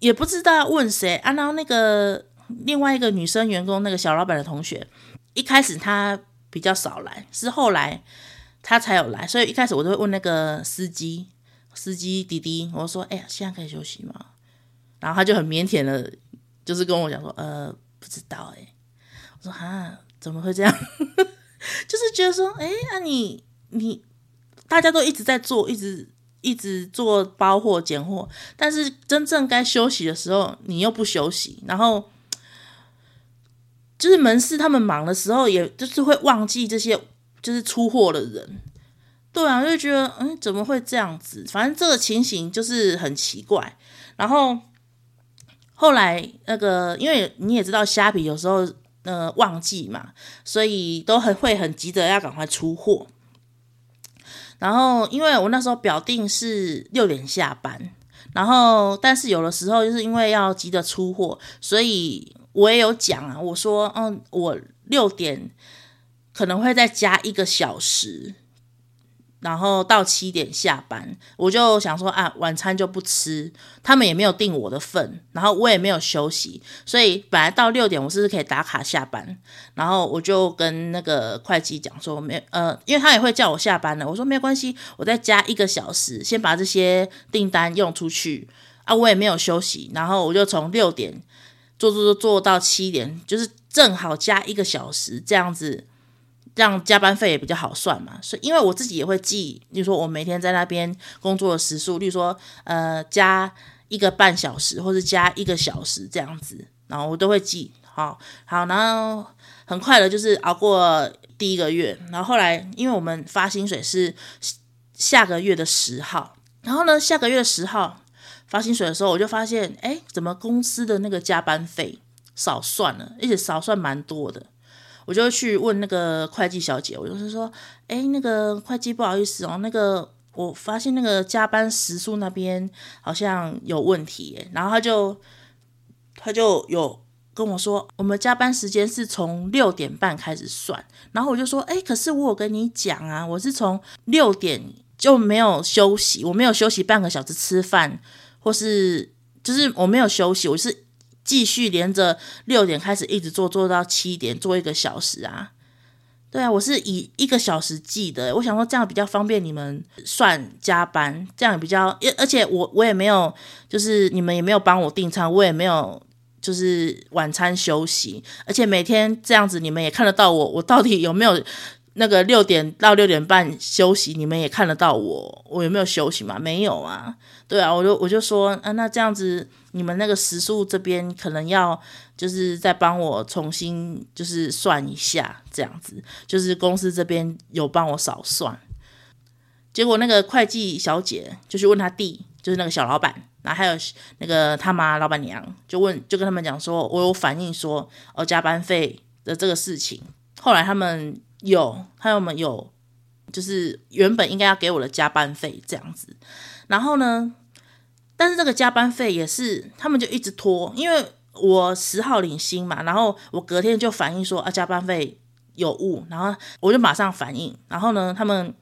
也不知道要问谁啊。然后那个另外一个女生员工，那个小老板的同学，一开始他比较少来，是后来他才有来，所以一开始我都会问那个司机，司机滴滴，我说：“哎呀，现在可以休息吗？”然后他就很腼腆的，就是跟我讲说：“呃，不知道。”哎，我说：“啊，怎么会这样？” 就是觉得说：“哎，那你你。”大家都一直在做，一直一直做包货、拣货，但是真正该休息的时候，你又不休息，然后就是门市他们忙的时候，也就是会忘记这些就是出货的人。对啊，就觉得嗯，怎么会这样子？反正这个情形就是很奇怪。然后后来那个，因为你也知道虾皮有时候呃旺季嘛，所以都很会很急着要赶快出货。然后，因为我那时候表定是六点下班，然后但是有的时候就是因为要急着出货，所以我也有讲啊，我说，嗯，我六点可能会再加一个小时。然后到七点下班，我就想说啊，晚餐就不吃，他们也没有订我的份，然后我也没有休息，所以本来到六点我是不是可以打卡下班？然后我就跟那个会计讲说，没，呃，因为他也会叫我下班了，我说没关系，我再加一个小时，先把这些订单用出去啊，我也没有休息，然后我就从六点做做做做到七点，就是正好加一个小时这样子。让加班费也比较好算嘛，所以因为我自己也会记，例如说我每天在那边工作的时数，例如说呃加一个半小时或者加一个小时这样子，然后我都会记，好好，然后很快的就是熬过第一个月，然后后来因为我们发薪水是下个月的十号，然后呢下个月十号发薪水的时候，我就发现哎，怎么公司的那个加班费少算了，而且少算蛮多的。我就去问那个会计小姐，我就是说，哎，那个会计不好意思哦，那个我发现那个加班时数那边好像有问题，然后他就他就有跟我说，我们加班时间是从六点半开始算，然后我就说，哎，可是我有跟你讲啊，我是从六点就没有休息，我没有休息半个小时吃饭，或是就是我没有休息，我是继续连着六点开始一直做做到七点，做一个小时啊。对啊，我是以一个小时计的。我想说这样比较方便你们算加班，这样比较，而且我我也没有，就是你们也没有帮我订餐，我也没有就是晚餐休息，而且每天这样子你们也看得到我，我到底有没有那个六点到六点半休息，你们也看得到我，我有没有休息嘛？没有啊。对啊，我就我就说，啊，那这样子你们那个时数这边可能要。就是再帮我重新就是算一下，这样子，就是公司这边有帮我少算。结果那个会计小姐就去问他弟，就是那个小老板，然后还有那个他妈老板娘，就问就跟他们讲说，我有反映说哦加班费的这个事情。后来他们有，他们有，就是原本应该要给我的加班费这样子。然后呢，但是这个加班费也是他们就一直拖，因为。我十号领薪嘛，然后我隔天就反映说啊加班费有误，然后我就马上反映，然后呢他们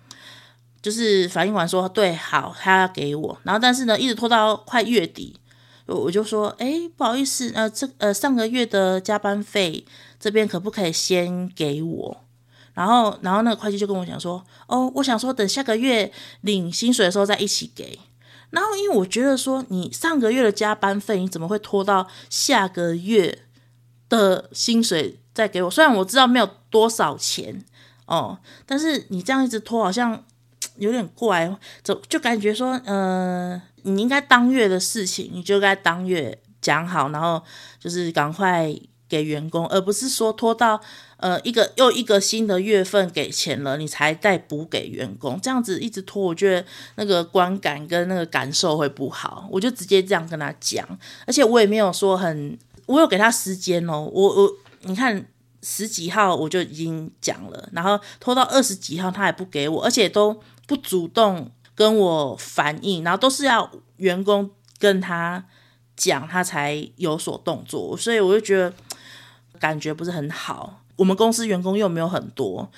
就是反映完说对好，他要给我，然后但是呢一直拖到快月底，我我就说哎不好意思，呃这呃上个月的加班费这边可不可以先给我？然后然后那个会计就跟我讲说哦我想说等下个月领薪水的时候再一起给。然后，因为我觉得说，你上个月的加班费，你怎么会拖到下个月的薪水再给我？虽然我知道没有多少钱哦，但是你这样一直拖，好像有点怪，就就感觉说，呃，你应该当月的事情，你就该当月讲好，然后就是赶快给员工，而不是说拖到。呃，一个又一个新的月份给钱了，你才再补给员工，这样子一直拖，我觉得那个观感跟那个感受会不好。我就直接这样跟他讲，而且我也没有说很，我有给他时间哦。我我你看十几号我就已经讲了，然后拖到二十几号他还不给我，而且都不主动跟我反映，然后都是要员工跟他讲，他才有所动作，所以我就觉得感觉不是很好。我们公司员工又没有很多，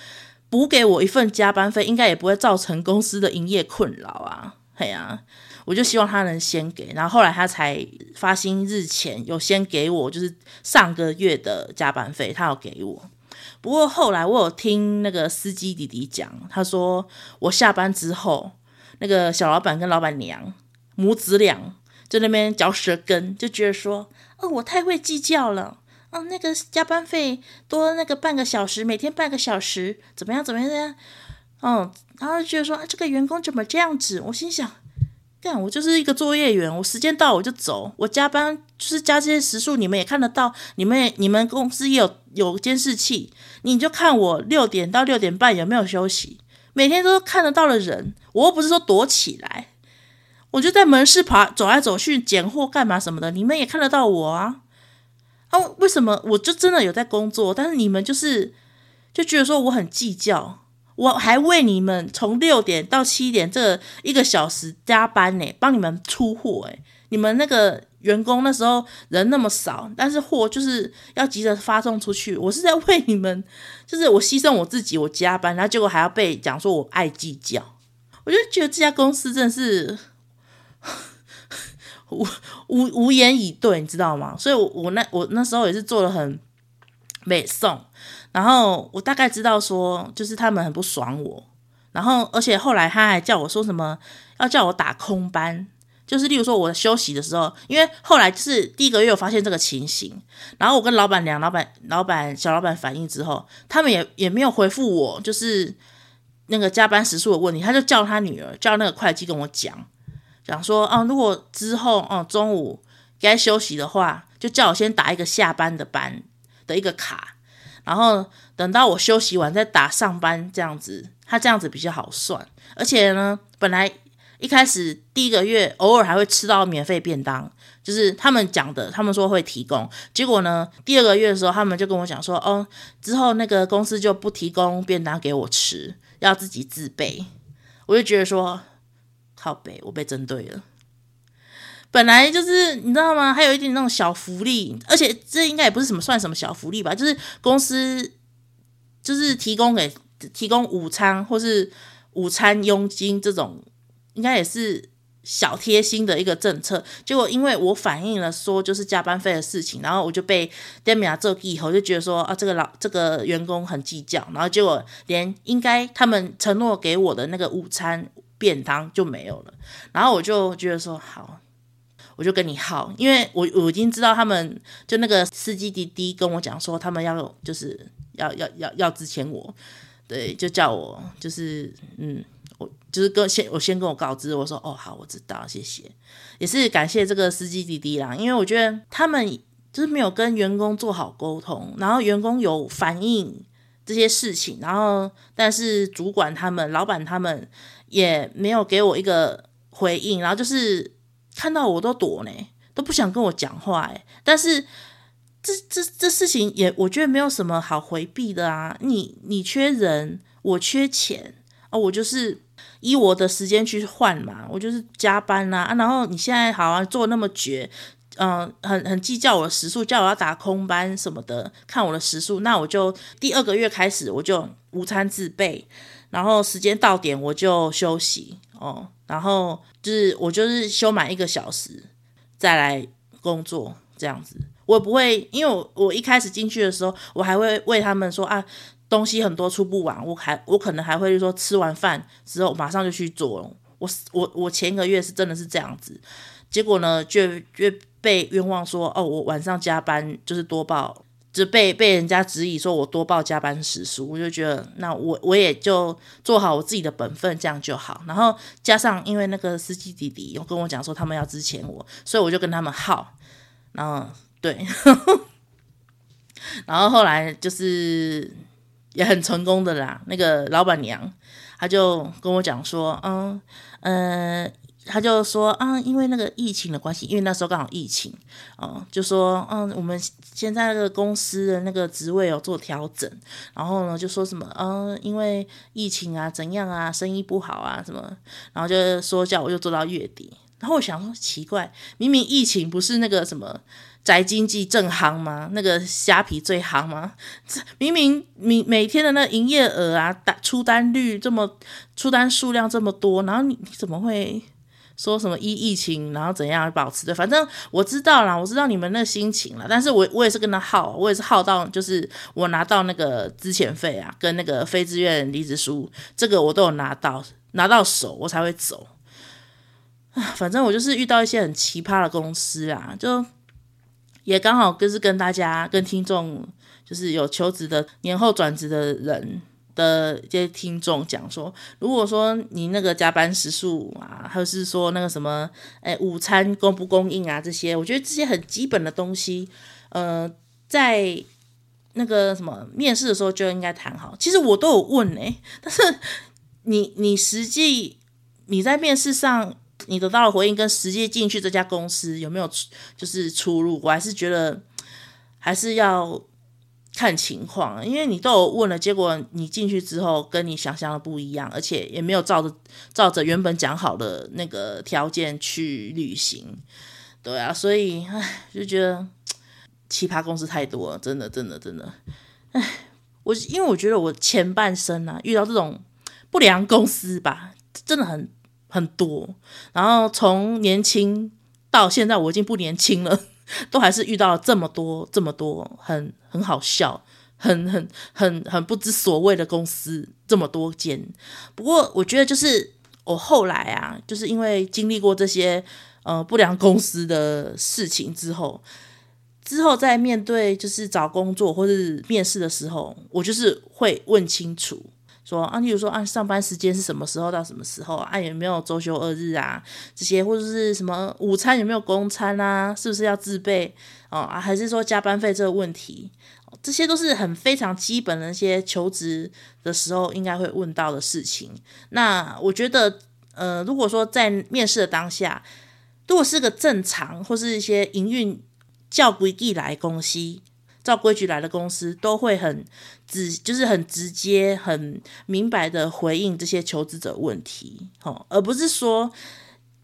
补给我一份加班费，应该也不会造成公司的营业困扰啊。嘿呀、啊，我就希望他能先给，然后后来他才发薪日前有先给我，就是上个月的加班费，他要给我。不过后来我有听那个司机弟弟讲，他说我下班之后，那个小老板跟老板娘母子俩在那边嚼舌根，就觉得说，哦，我太会计较了。哦，那个加班费多那个半个小时，每天半个小时，怎么样？怎么样？哦，然后就觉得说啊，这个员工怎么这样子？我心想，干，我就是一个作业员，我时间到我就走，我加班就是加这些时数，你们也看得到，你们你们公司也有有监视器，你就看我六点到六点半有没有休息，每天都看得到的人，我又不是说躲起来，我就在门市爬走来走去捡货干嘛什么的，你们也看得到我啊。啊，为什么我就真的有在工作，但是你们就是就觉得说我很计较，我还为你们从六点到七点这一个小时加班呢，帮你们出货诶，你们那个员工那时候人那么少，但是货就是要急着发送出去，我是在 为你们，就是我牺牲我自己，我加班，然后结果还要被讲说我爱计较，我就觉得这家公司真的是。无无无言以对，你知道吗？所以我，我那我那时候也是做的很美送，然后我大概知道说，就是他们很不爽我，然后而且后来他还叫我说什么，要叫我打空班，就是例如说我休息的时候，因为后来就是第一个月我发现这个情形，然后我跟老板娘、老板、老板、小老板反映之后，他们也也没有回复我，就是那个加班时数的问题，他就叫他女儿叫那个会计跟我讲。讲说啊，如果之后哦、中午该休息的话，就叫我先打一个下班的班的一个卡，然后等到我休息完再打上班这样子，他这样子比较好算。而且呢，本来一开始第一个月偶尔还会吃到免费便当，就是他们讲的，他们说会提供。结果呢，第二个月的时候，他们就跟我讲说，哦，之后那个公司就不提供便当给我吃，要自己自备。我就觉得说。靠北，我被针对了。本来就是你知道吗？还有一点那种小福利，而且这应该也不是什么算什么小福利吧？就是公司就是提供给提供午餐或是午餐佣金这种，应该也是小贴心的一个政策。结果因为我反映了说就是加班费的事情，然后我就被店面做以后就觉得说啊，这个老这个员工很计较，然后结果连应该他们承诺给我的那个午餐便当就没有了，然后我就觉得说好。我就跟你耗，因为我我已经知道他们就那个司机滴滴跟我讲说，他们要就是要要要要支钱我，对，就叫我就是嗯，我就是跟先我先跟我告知，我说哦好，我知道，谢谢，也是感谢这个司机滴滴啦，因为我觉得他们就是没有跟员工做好沟通，然后员工有反映这些事情，然后但是主管他们、老板他们也没有给我一个回应，然后就是。看到我都躲呢，都不想跟我讲话哎。但是这这这事情也我觉得没有什么好回避的啊。你你缺人，我缺钱啊，我就是以我的时间去换嘛，我就是加班啊。啊然后你现在好像做那么绝，嗯，很很计较我的时速，叫我要打空班什么的，看我的时速，那我就第二个月开始我就午餐自备，然后时间到点我就休息哦。然后就是我就是休满一个小时再来工作这样子，我不会，因为我我一开始进去的时候，我还会为他们说啊，东西很多出不完，我还我可能还会说吃完饭之后马上就去做。我我我前一个月是真的是这样子，结果呢就就被冤枉说哦，我晚上加班就是多报。就被被人家质疑说我多报加班时数，我就觉得那我我也就做好我自己的本分，这样就好。然后加上因为那个司机弟弟有跟我讲说他们要支钱我，所以我就跟他们耗。然后对，然后后来就是也很成功的啦。那个老板娘她就跟我讲说，嗯嗯。呃他就说啊，因为那个疫情的关系，因为那时候刚好疫情，哦，就说嗯，我们现在那个公司的那个职位有做调整，然后呢，就说什么嗯，因为疫情啊，怎样啊，生意不好啊，什么，然后就说叫我就做到月底，然后我想说奇怪，明明疫情不是那个什么宅经济正夯吗？那个虾皮最夯吗？明明明每天的那营业额啊，单出单率这么出单数量这么多，然后你你怎么会？说什么疫疫情，然后怎样保持的？反正我知道啦，我知道你们那个心情了。但是我我也是跟他耗，我也是耗到就是我拿到那个资遣费啊，跟那个非自愿离职书，这个我都有拿到，拿到手我才会走。啊反正我就是遇到一些很奇葩的公司啊，就也刚好就是跟大家跟听众，就是有求职的年后转职的人。的这些听众讲说，如果说你那个加班时数啊，还是说那个什么，哎，午餐供不供应啊，这些，我觉得这些很基本的东西，呃，在那个什么面试的时候就应该谈好。其实我都有问哎，但是你你实际你在面试上你得到的回应跟实际进去这家公司有没有就是出入？我还是觉得还是要。看情况，因为你都有问了，结果你进去之后跟你想象的不一样，而且也没有照着照着原本讲好的那个条件去履行，对啊，所以唉，就觉得奇葩公司太多了，真的，真的，真的，唉，我因为我觉得我前半生啊遇到这种不良公司吧，真的很很多，然后从年轻到现在，我已经不年轻了。都还是遇到这么多这么多很很好笑、很很很很不知所谓的公司，这么多间。不过我觉得就是我后来啊，就是因为经历过这些呃不良公司的事情之后，之后在面对就是找工作或是面试的时候，我就是会问清楚。说啊，例如说啊，上班时间是什么时候到什么时候啊？有没有周休二日啊？这些或者是什么午餐有没有公餐啊？是不是要自备哦？啊，还是说加班费这个问题？这些都是很非常基本的一些求职的时候应该会问到的事情。那我觉得，呃，如果说在面试的当下，如果是个正常或是一些营运较规矩来公司，照规矩来的公司都会很直，就是很直接、很明白的回应这些求职者问题，哦，而不是说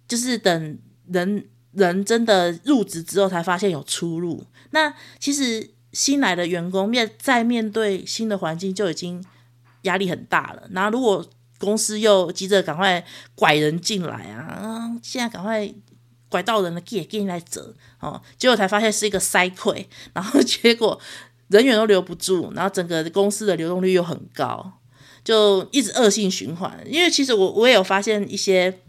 就是等人人真的入职之后才发现有出入。那其实新来的员工面在面对新的环境就已经压力很大了。然后如果公司又急着赶快拐人进来啊，现在赶快。拐到人了，给给你来折哦，结果才发现是一个塞溃，然后结果人员都留不住，然后整个公司的流动率又很高，就一直恶性循环。因为其实我我也有发现一些，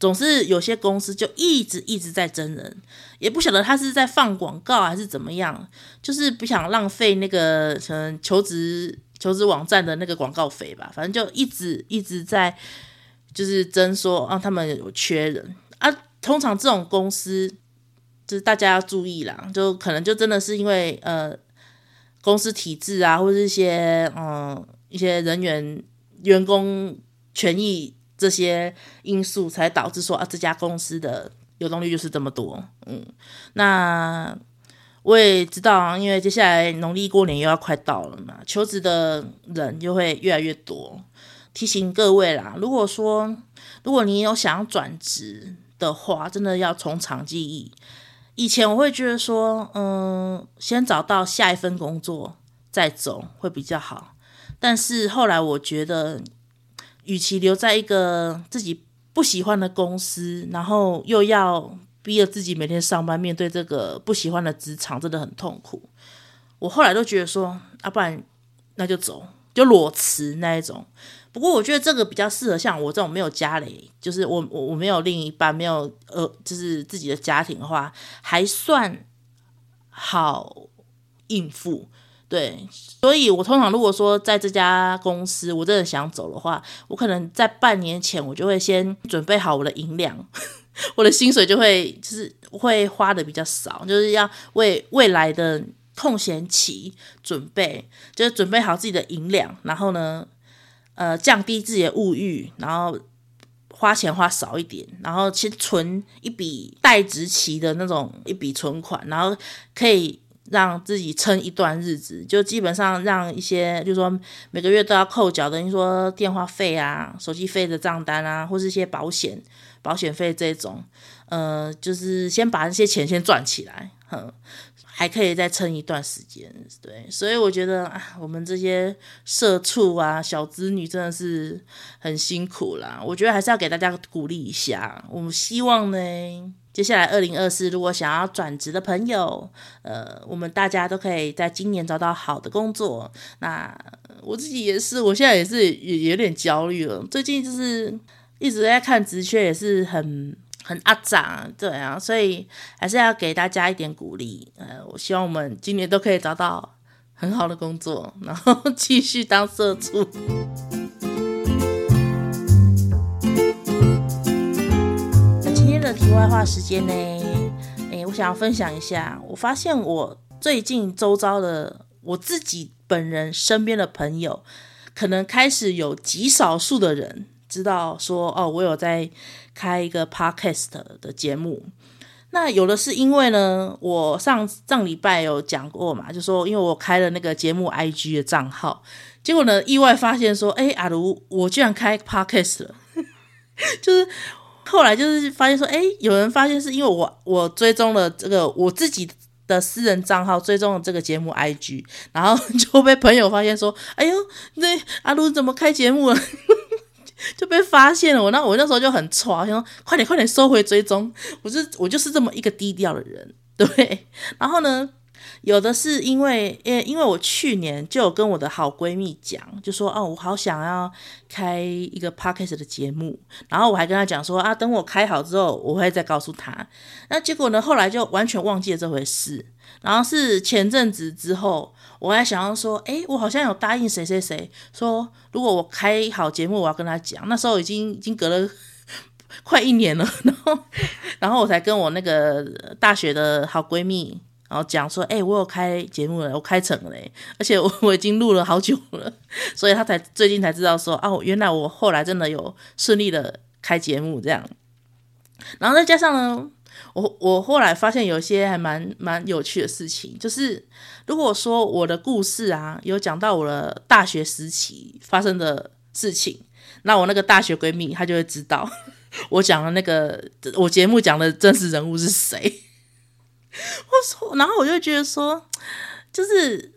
总是有些公司就一直一直在征人，也不晓得他是在放广告还是怎么样，就是不想浪费那个可能求职求职网站的那个广告费吧，反正就一直一直在就是征说啊，他们有缺人啊。通常这种公司，就是大家要注意啦，就可能就真的是因为呃公司体制啊，或者一些嗯、一些人员员工权益这些因素，才导致说啊这家公司的流动率就是这么多。嗯，那我也知道啊，因为接下来农历过年又要快到了嘛，求职的人就会越来越多。提醒各位啦，如果说如果你有想要转职，的话，真的要从长计议。以前我会觉得说，嗯，先找到下一份工作再走会比较好。但是后来我觉得，与其留在一个自己不喜欢的公司，然后又要逼着自己每天上班，面对这个不喜欢的职场，真的很痛苦。我后来都觉得说，啊，不然那就走，就裸辞那一种。不过我觉得这个比较适合像我这种没有家里，就是我我我没有另一半，没有呃，就是自己的家庭的话，还算好应付。对，所以我通常如果说在这家公司我真的想走的话，我可能在半年前我就会先准备好我的银两，我的薪水就会就是会花的比较少，就是要为未来的空闲期准备，就是准备好自己的银两，然后呢。呃，降低自己的物欲，然后花钱花少一点，然后先存一笔待职期的那种一笔存款，然后可以让自己撑一段日子，就基本上让一些，就是说每个月都要扣缴的，你说电话费啊、手机费的账单啊，或是一些保险、保险费这种，呃，就是先把那些钱先赚起来，哼。还可以再撑一段时间，对，所以我觉得啊，我们这些社畜啊、小资女真的是很辛苦啦。我觉得还是要给大家鼓励一下。我们希望呢，接下来二零二四，如果想要转职的朋友，呃，我们大家都可以在今年找到好的工作。那我自己也是，我现在也是也有点焦虑了。最近就是一直在看职缺，也是很。很阿长，对啊，所以还是要给大家一点鼓励。呃，我希望我们今年都可以找到很好的工作，然后 继续当社畜。那今天的题外话时间呢？诶，我想要分享一下，我发现我最近周遭的我自己本人身边的朋友，可能开始有极少数的人知道说，哦，我有在。开一个 podcast 的节目，那有的是因为呢，我上上礼拜有讲过嘛，就说因为我开了那个节目 IG 的账号，结果呢，意外发现说，哎，阿如我居然开 podcast 了，就是后来就是发现说，哎，有人发现是因为我我追踪了这个我自己的私人账号，追踪了这个节目 IG，然后就被朋友发现说，哎呦，那阿如怎么开节目了？就被发现了，我那我那时候就很挫，想说快点快点收回追踪，我是我就是这么一个低调的人，对。然后呢，有的是因为，因为因为我去年就有跟我的好闺蜜讲，就说哦，我好想要开一个 podcast 的节目，然后我还跟她讲说啊，等我开好之后，我会再告诉她。那结果呢，后来就完全忘记了这回事。然后是前阵子之后，我还想要说，诶，我好像有答应谁谁谁，说如果我开好节目，我要跟他讲。那时候已经已经隔了快一年了，然后然后我才跟我那个大学的好闺蜜，然后讲说，诶，我有开节目了，我开成了，而且我 我已经录了好久了，所以他才最近才知道说，哦，原来我后来真的有顺利的开节目这样。然后再加上呢。我我后来发现有一些还蛮蛮有趣的事情，就是如果说我的故事啊有讲到我的大学时期发生的事情，那我那个大学闺蜜她就会知道我讲的那个我节目讲的真实人物是谁。我说，然后我就觉得说，就是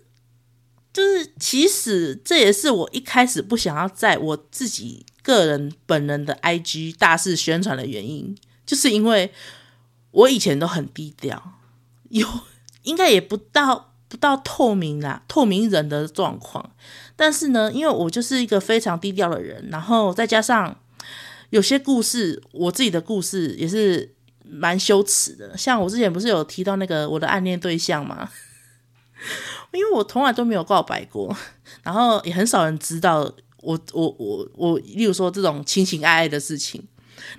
就是，其实这也是我一开始不想要在我自己个人本人的 IG 大肆宣传的原因，就是因为。我以前都很低调，有应该也不到不到透明啦，透明人的状况。但是呢，因为我就是一个非常低调的人，然后再加上有些故事，我自己的故事也是蛮羞耻的。像我之前不是有提到那个我的暗恋对象吗？因为我从来都没有告白过，然后也很少人知道我我我我，例如说这种情情爱爱的事情。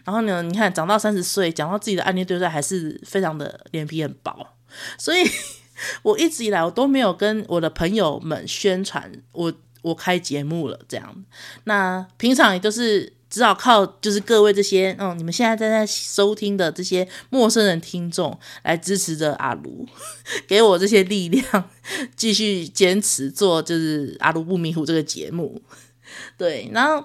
然后呢，你看，长到三十岁，讲到自己的暗恋对象，还是非常的脸皮很薄。所以，我一直以来我都没有跟我的朋友们宣传我我开节目了这样。那平常也都是只好靠就是各位这些嗯，你们现在在在收听的这些陌生人听众来支持着阿卢，给我这些力量，继续坚持做就是阿卢不迷糊这个节目。对，然后。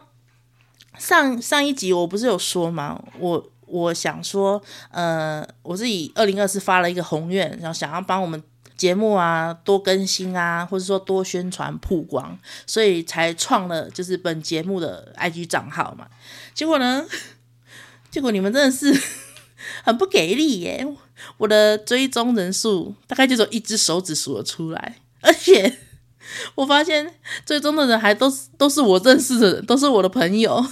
上上一集我不是有说吗？我我想说，呃，我自己二零二四发了一个宏愿，然后想要帮我们节目啊多更新啊，或者说多宣传曝光，所以才创了就是本节目的 IG 账号嘛。结果呢，结果你们真的是很不给力耶！我的追踪人数大概就只有一只手指数得出来，而且。我发现最终的人还都是都是我认识的人，都是我的朋友，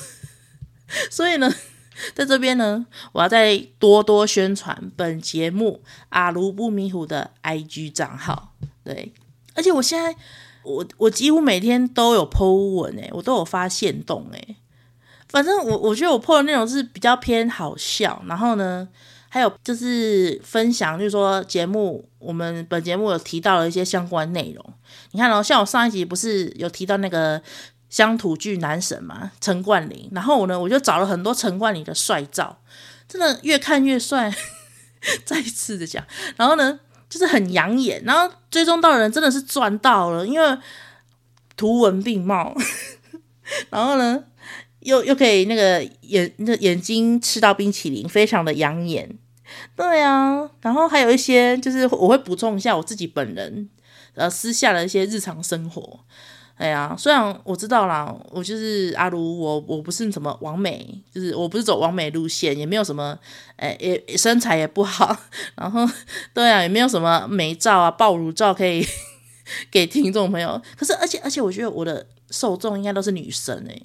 所以呢，在这边呢，我要再多多宣传本节目阿卢不迷糊的 IG 账号。对，而且我现在我我几乎每天都有 po 文诶，我都有发现动诶，反正我我觉得我 po 的内容是比较偏好笑，然后呢。还有就是分享，就是说节目，我们本节目有提到了一些相关内容。你看哦，像我上一集不是有提到那个乡土剧男神嘛，陈冠霖，然后我呢，我就找了很多陈冠霖的帅照，真的越看越帅。再一次的讲，然后呢，就是很养眼，然后追踪到的人真的是赚到了，因为图文并茂，然后呢，又又可以那个眼那眼睛吃到冰淇淋，非常的养眼。对啊，然后还有一些就是我会补充一下我自己本人呃私下的一些日常生活。哎呀，虽然我知道啦，我就是阿卢，我我不是什么完美，就是我不是走完美路线，也没有什么，哎也身材也不好，然后对啊，也没有什么美照啊、爆乳照可以 给听众朋友。可是而且而且我觉得我的受众应该都是女生哎。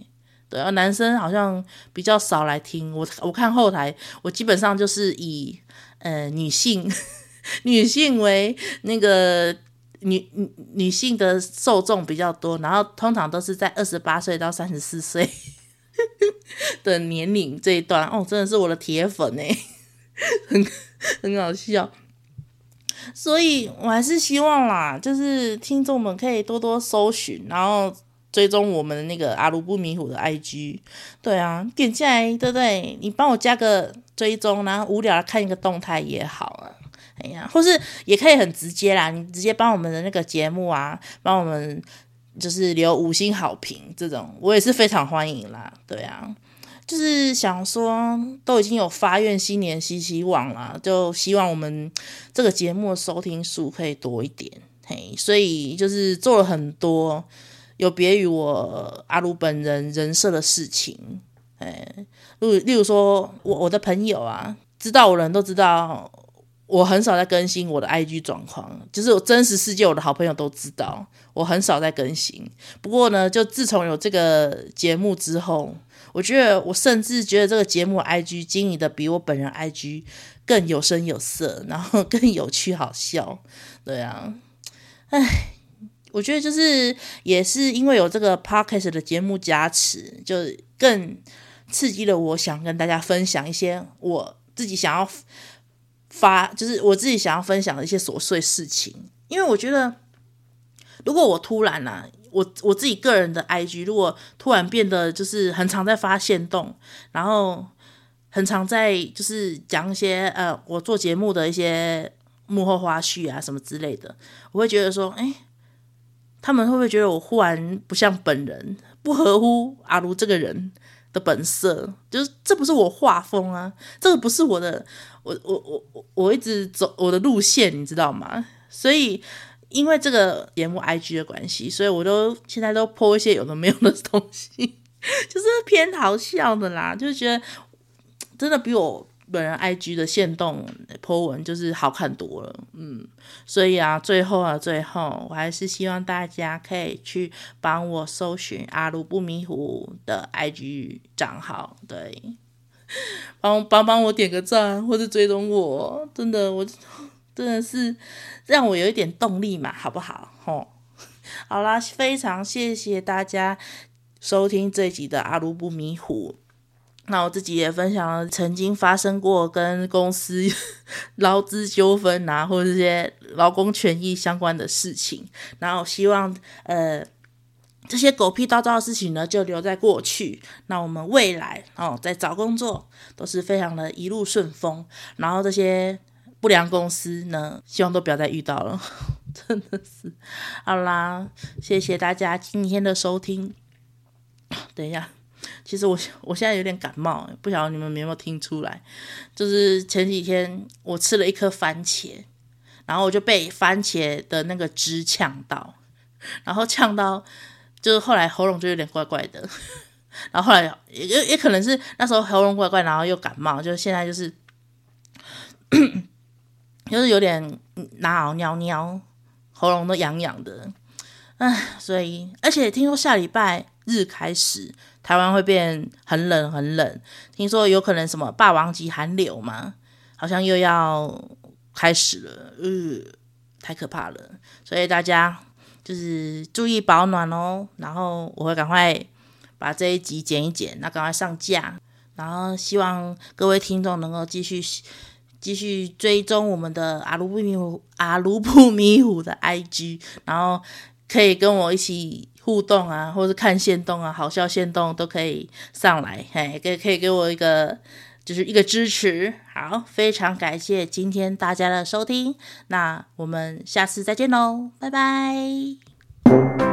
对啊，男生好像比较少来听我。我看后台，我基本上就是以呃女性 女性为那个女女女性的受众比较多，然后通常都是在二十八岁到三十四岁 的年龄这一段。哦，真的是我的铁粉 哎，很很好笑。所以我还是希望啦，就是听众们可以多多搜寻，然后。追踪我们的那个阿卢不迷糊的 IG，对啊，点进来，对不对？你帮我加个追踪，然后无聊看一个动态也好啊，哎呀，或是也可以很直接啦，你直接帮我们的那个节目啊，帮我们就是留五星好评，这种我也是非常欢迎啦，对啊，就是想说都已经有发愿新年新希望了，就希望我们这个节目的收听数可以多一点，嘿，所以就是做了很多。有别于我阿鲁本人人设的事情，哎，例例如说，我我的朋友啊，知道我的人都知道，我很少在更新我的 IG 状况，就是我真实世界，我的好朋友都知道，我很少在更新。不过呢，就自从有这个节目之后，我觉得我甚至觉得这个节目 IG 经营的比我本人 IG 更有声有色，然后更有趣好笑。对啊，哎。我觉得就是也是因为有这个 podcast 的节目加持，就更刺激了我想跟大家分享一些我自己想要发，就是我自己想要分享的一些琐碎事情。因为我觉得，如果我突然啊，我我自己个人的 IG 如果突然变得就是很常在发现动，然后。很常在就是讲一些呃，我做节目的一些幕后花絮啊什么之类的，我会觉得说，哎，他们会不会觉得我忽然不像本人，不合乎阿如这个人的本色？就是这不是我画风啊，这个不是我的，我我我我我一直走我的路线，你知道吗？所以因为这个节目 IG 的关系，所以我都现在都 po 一些有的没用的东西。就是偏好笑的啦，就觉得真的比我本人 IG 的限动 po 文就是好看多了，嗯，所以啊，最后啊，最后我还是希望大家可以去帮我搜寻阿如不迷糊的 IG 账号，对，帮帮帮我点个赞或者追踪我，真的，我真的是让我有一点动力嘛，好不好？吼，好啦，非常谢谢大家。收听这集的阿如不迷糊，那我自己也分享了曾经发生过跟公司 劳资纠纷啊，或者这些劳工权益相关的事情。然后希望呃这些狗屁倒灶的事情呢，就留在过去。那我们未来哦，在找工作都是非常的一路顺风。然后这些不良公司呢，希望都不要再遇到了。真的是，好啦，谢谢大家今天的收听。等一下，其实我我现在有点感冒，不晓得你们有没有听出来？就是前几天我吃了一颗番茄，然后我就被番茄的那个汁呛到，然后呛到，就是后来喉咙就有点怪怪的，然后后来也也可能是那时候喉咙怪怪，然后又感冒，就现在就是 就是有点拿尿尿，喉咙都痒痒的，唉，所以而且听说下礼拜。日开始，台湾会变很冷很冷。听说有可能什么霸王级寒流嘛，好像又要开始了，呃，太可怕了。所以大家就是注意保暖哦。然后我会赶快把这一集剪一剪，那赶快上架。然后希望各位听众能够继续继续追踪我们的阿如不迷糊阿如不迷糊的 IG，然后可以跟我一起。互动啊，或者看线动啊，好笑线动都可以上来，嘿，可以可以给我一个，就是一个支持。好，非常感谢今天大家的收听，那我们下次再见喽，拜拜。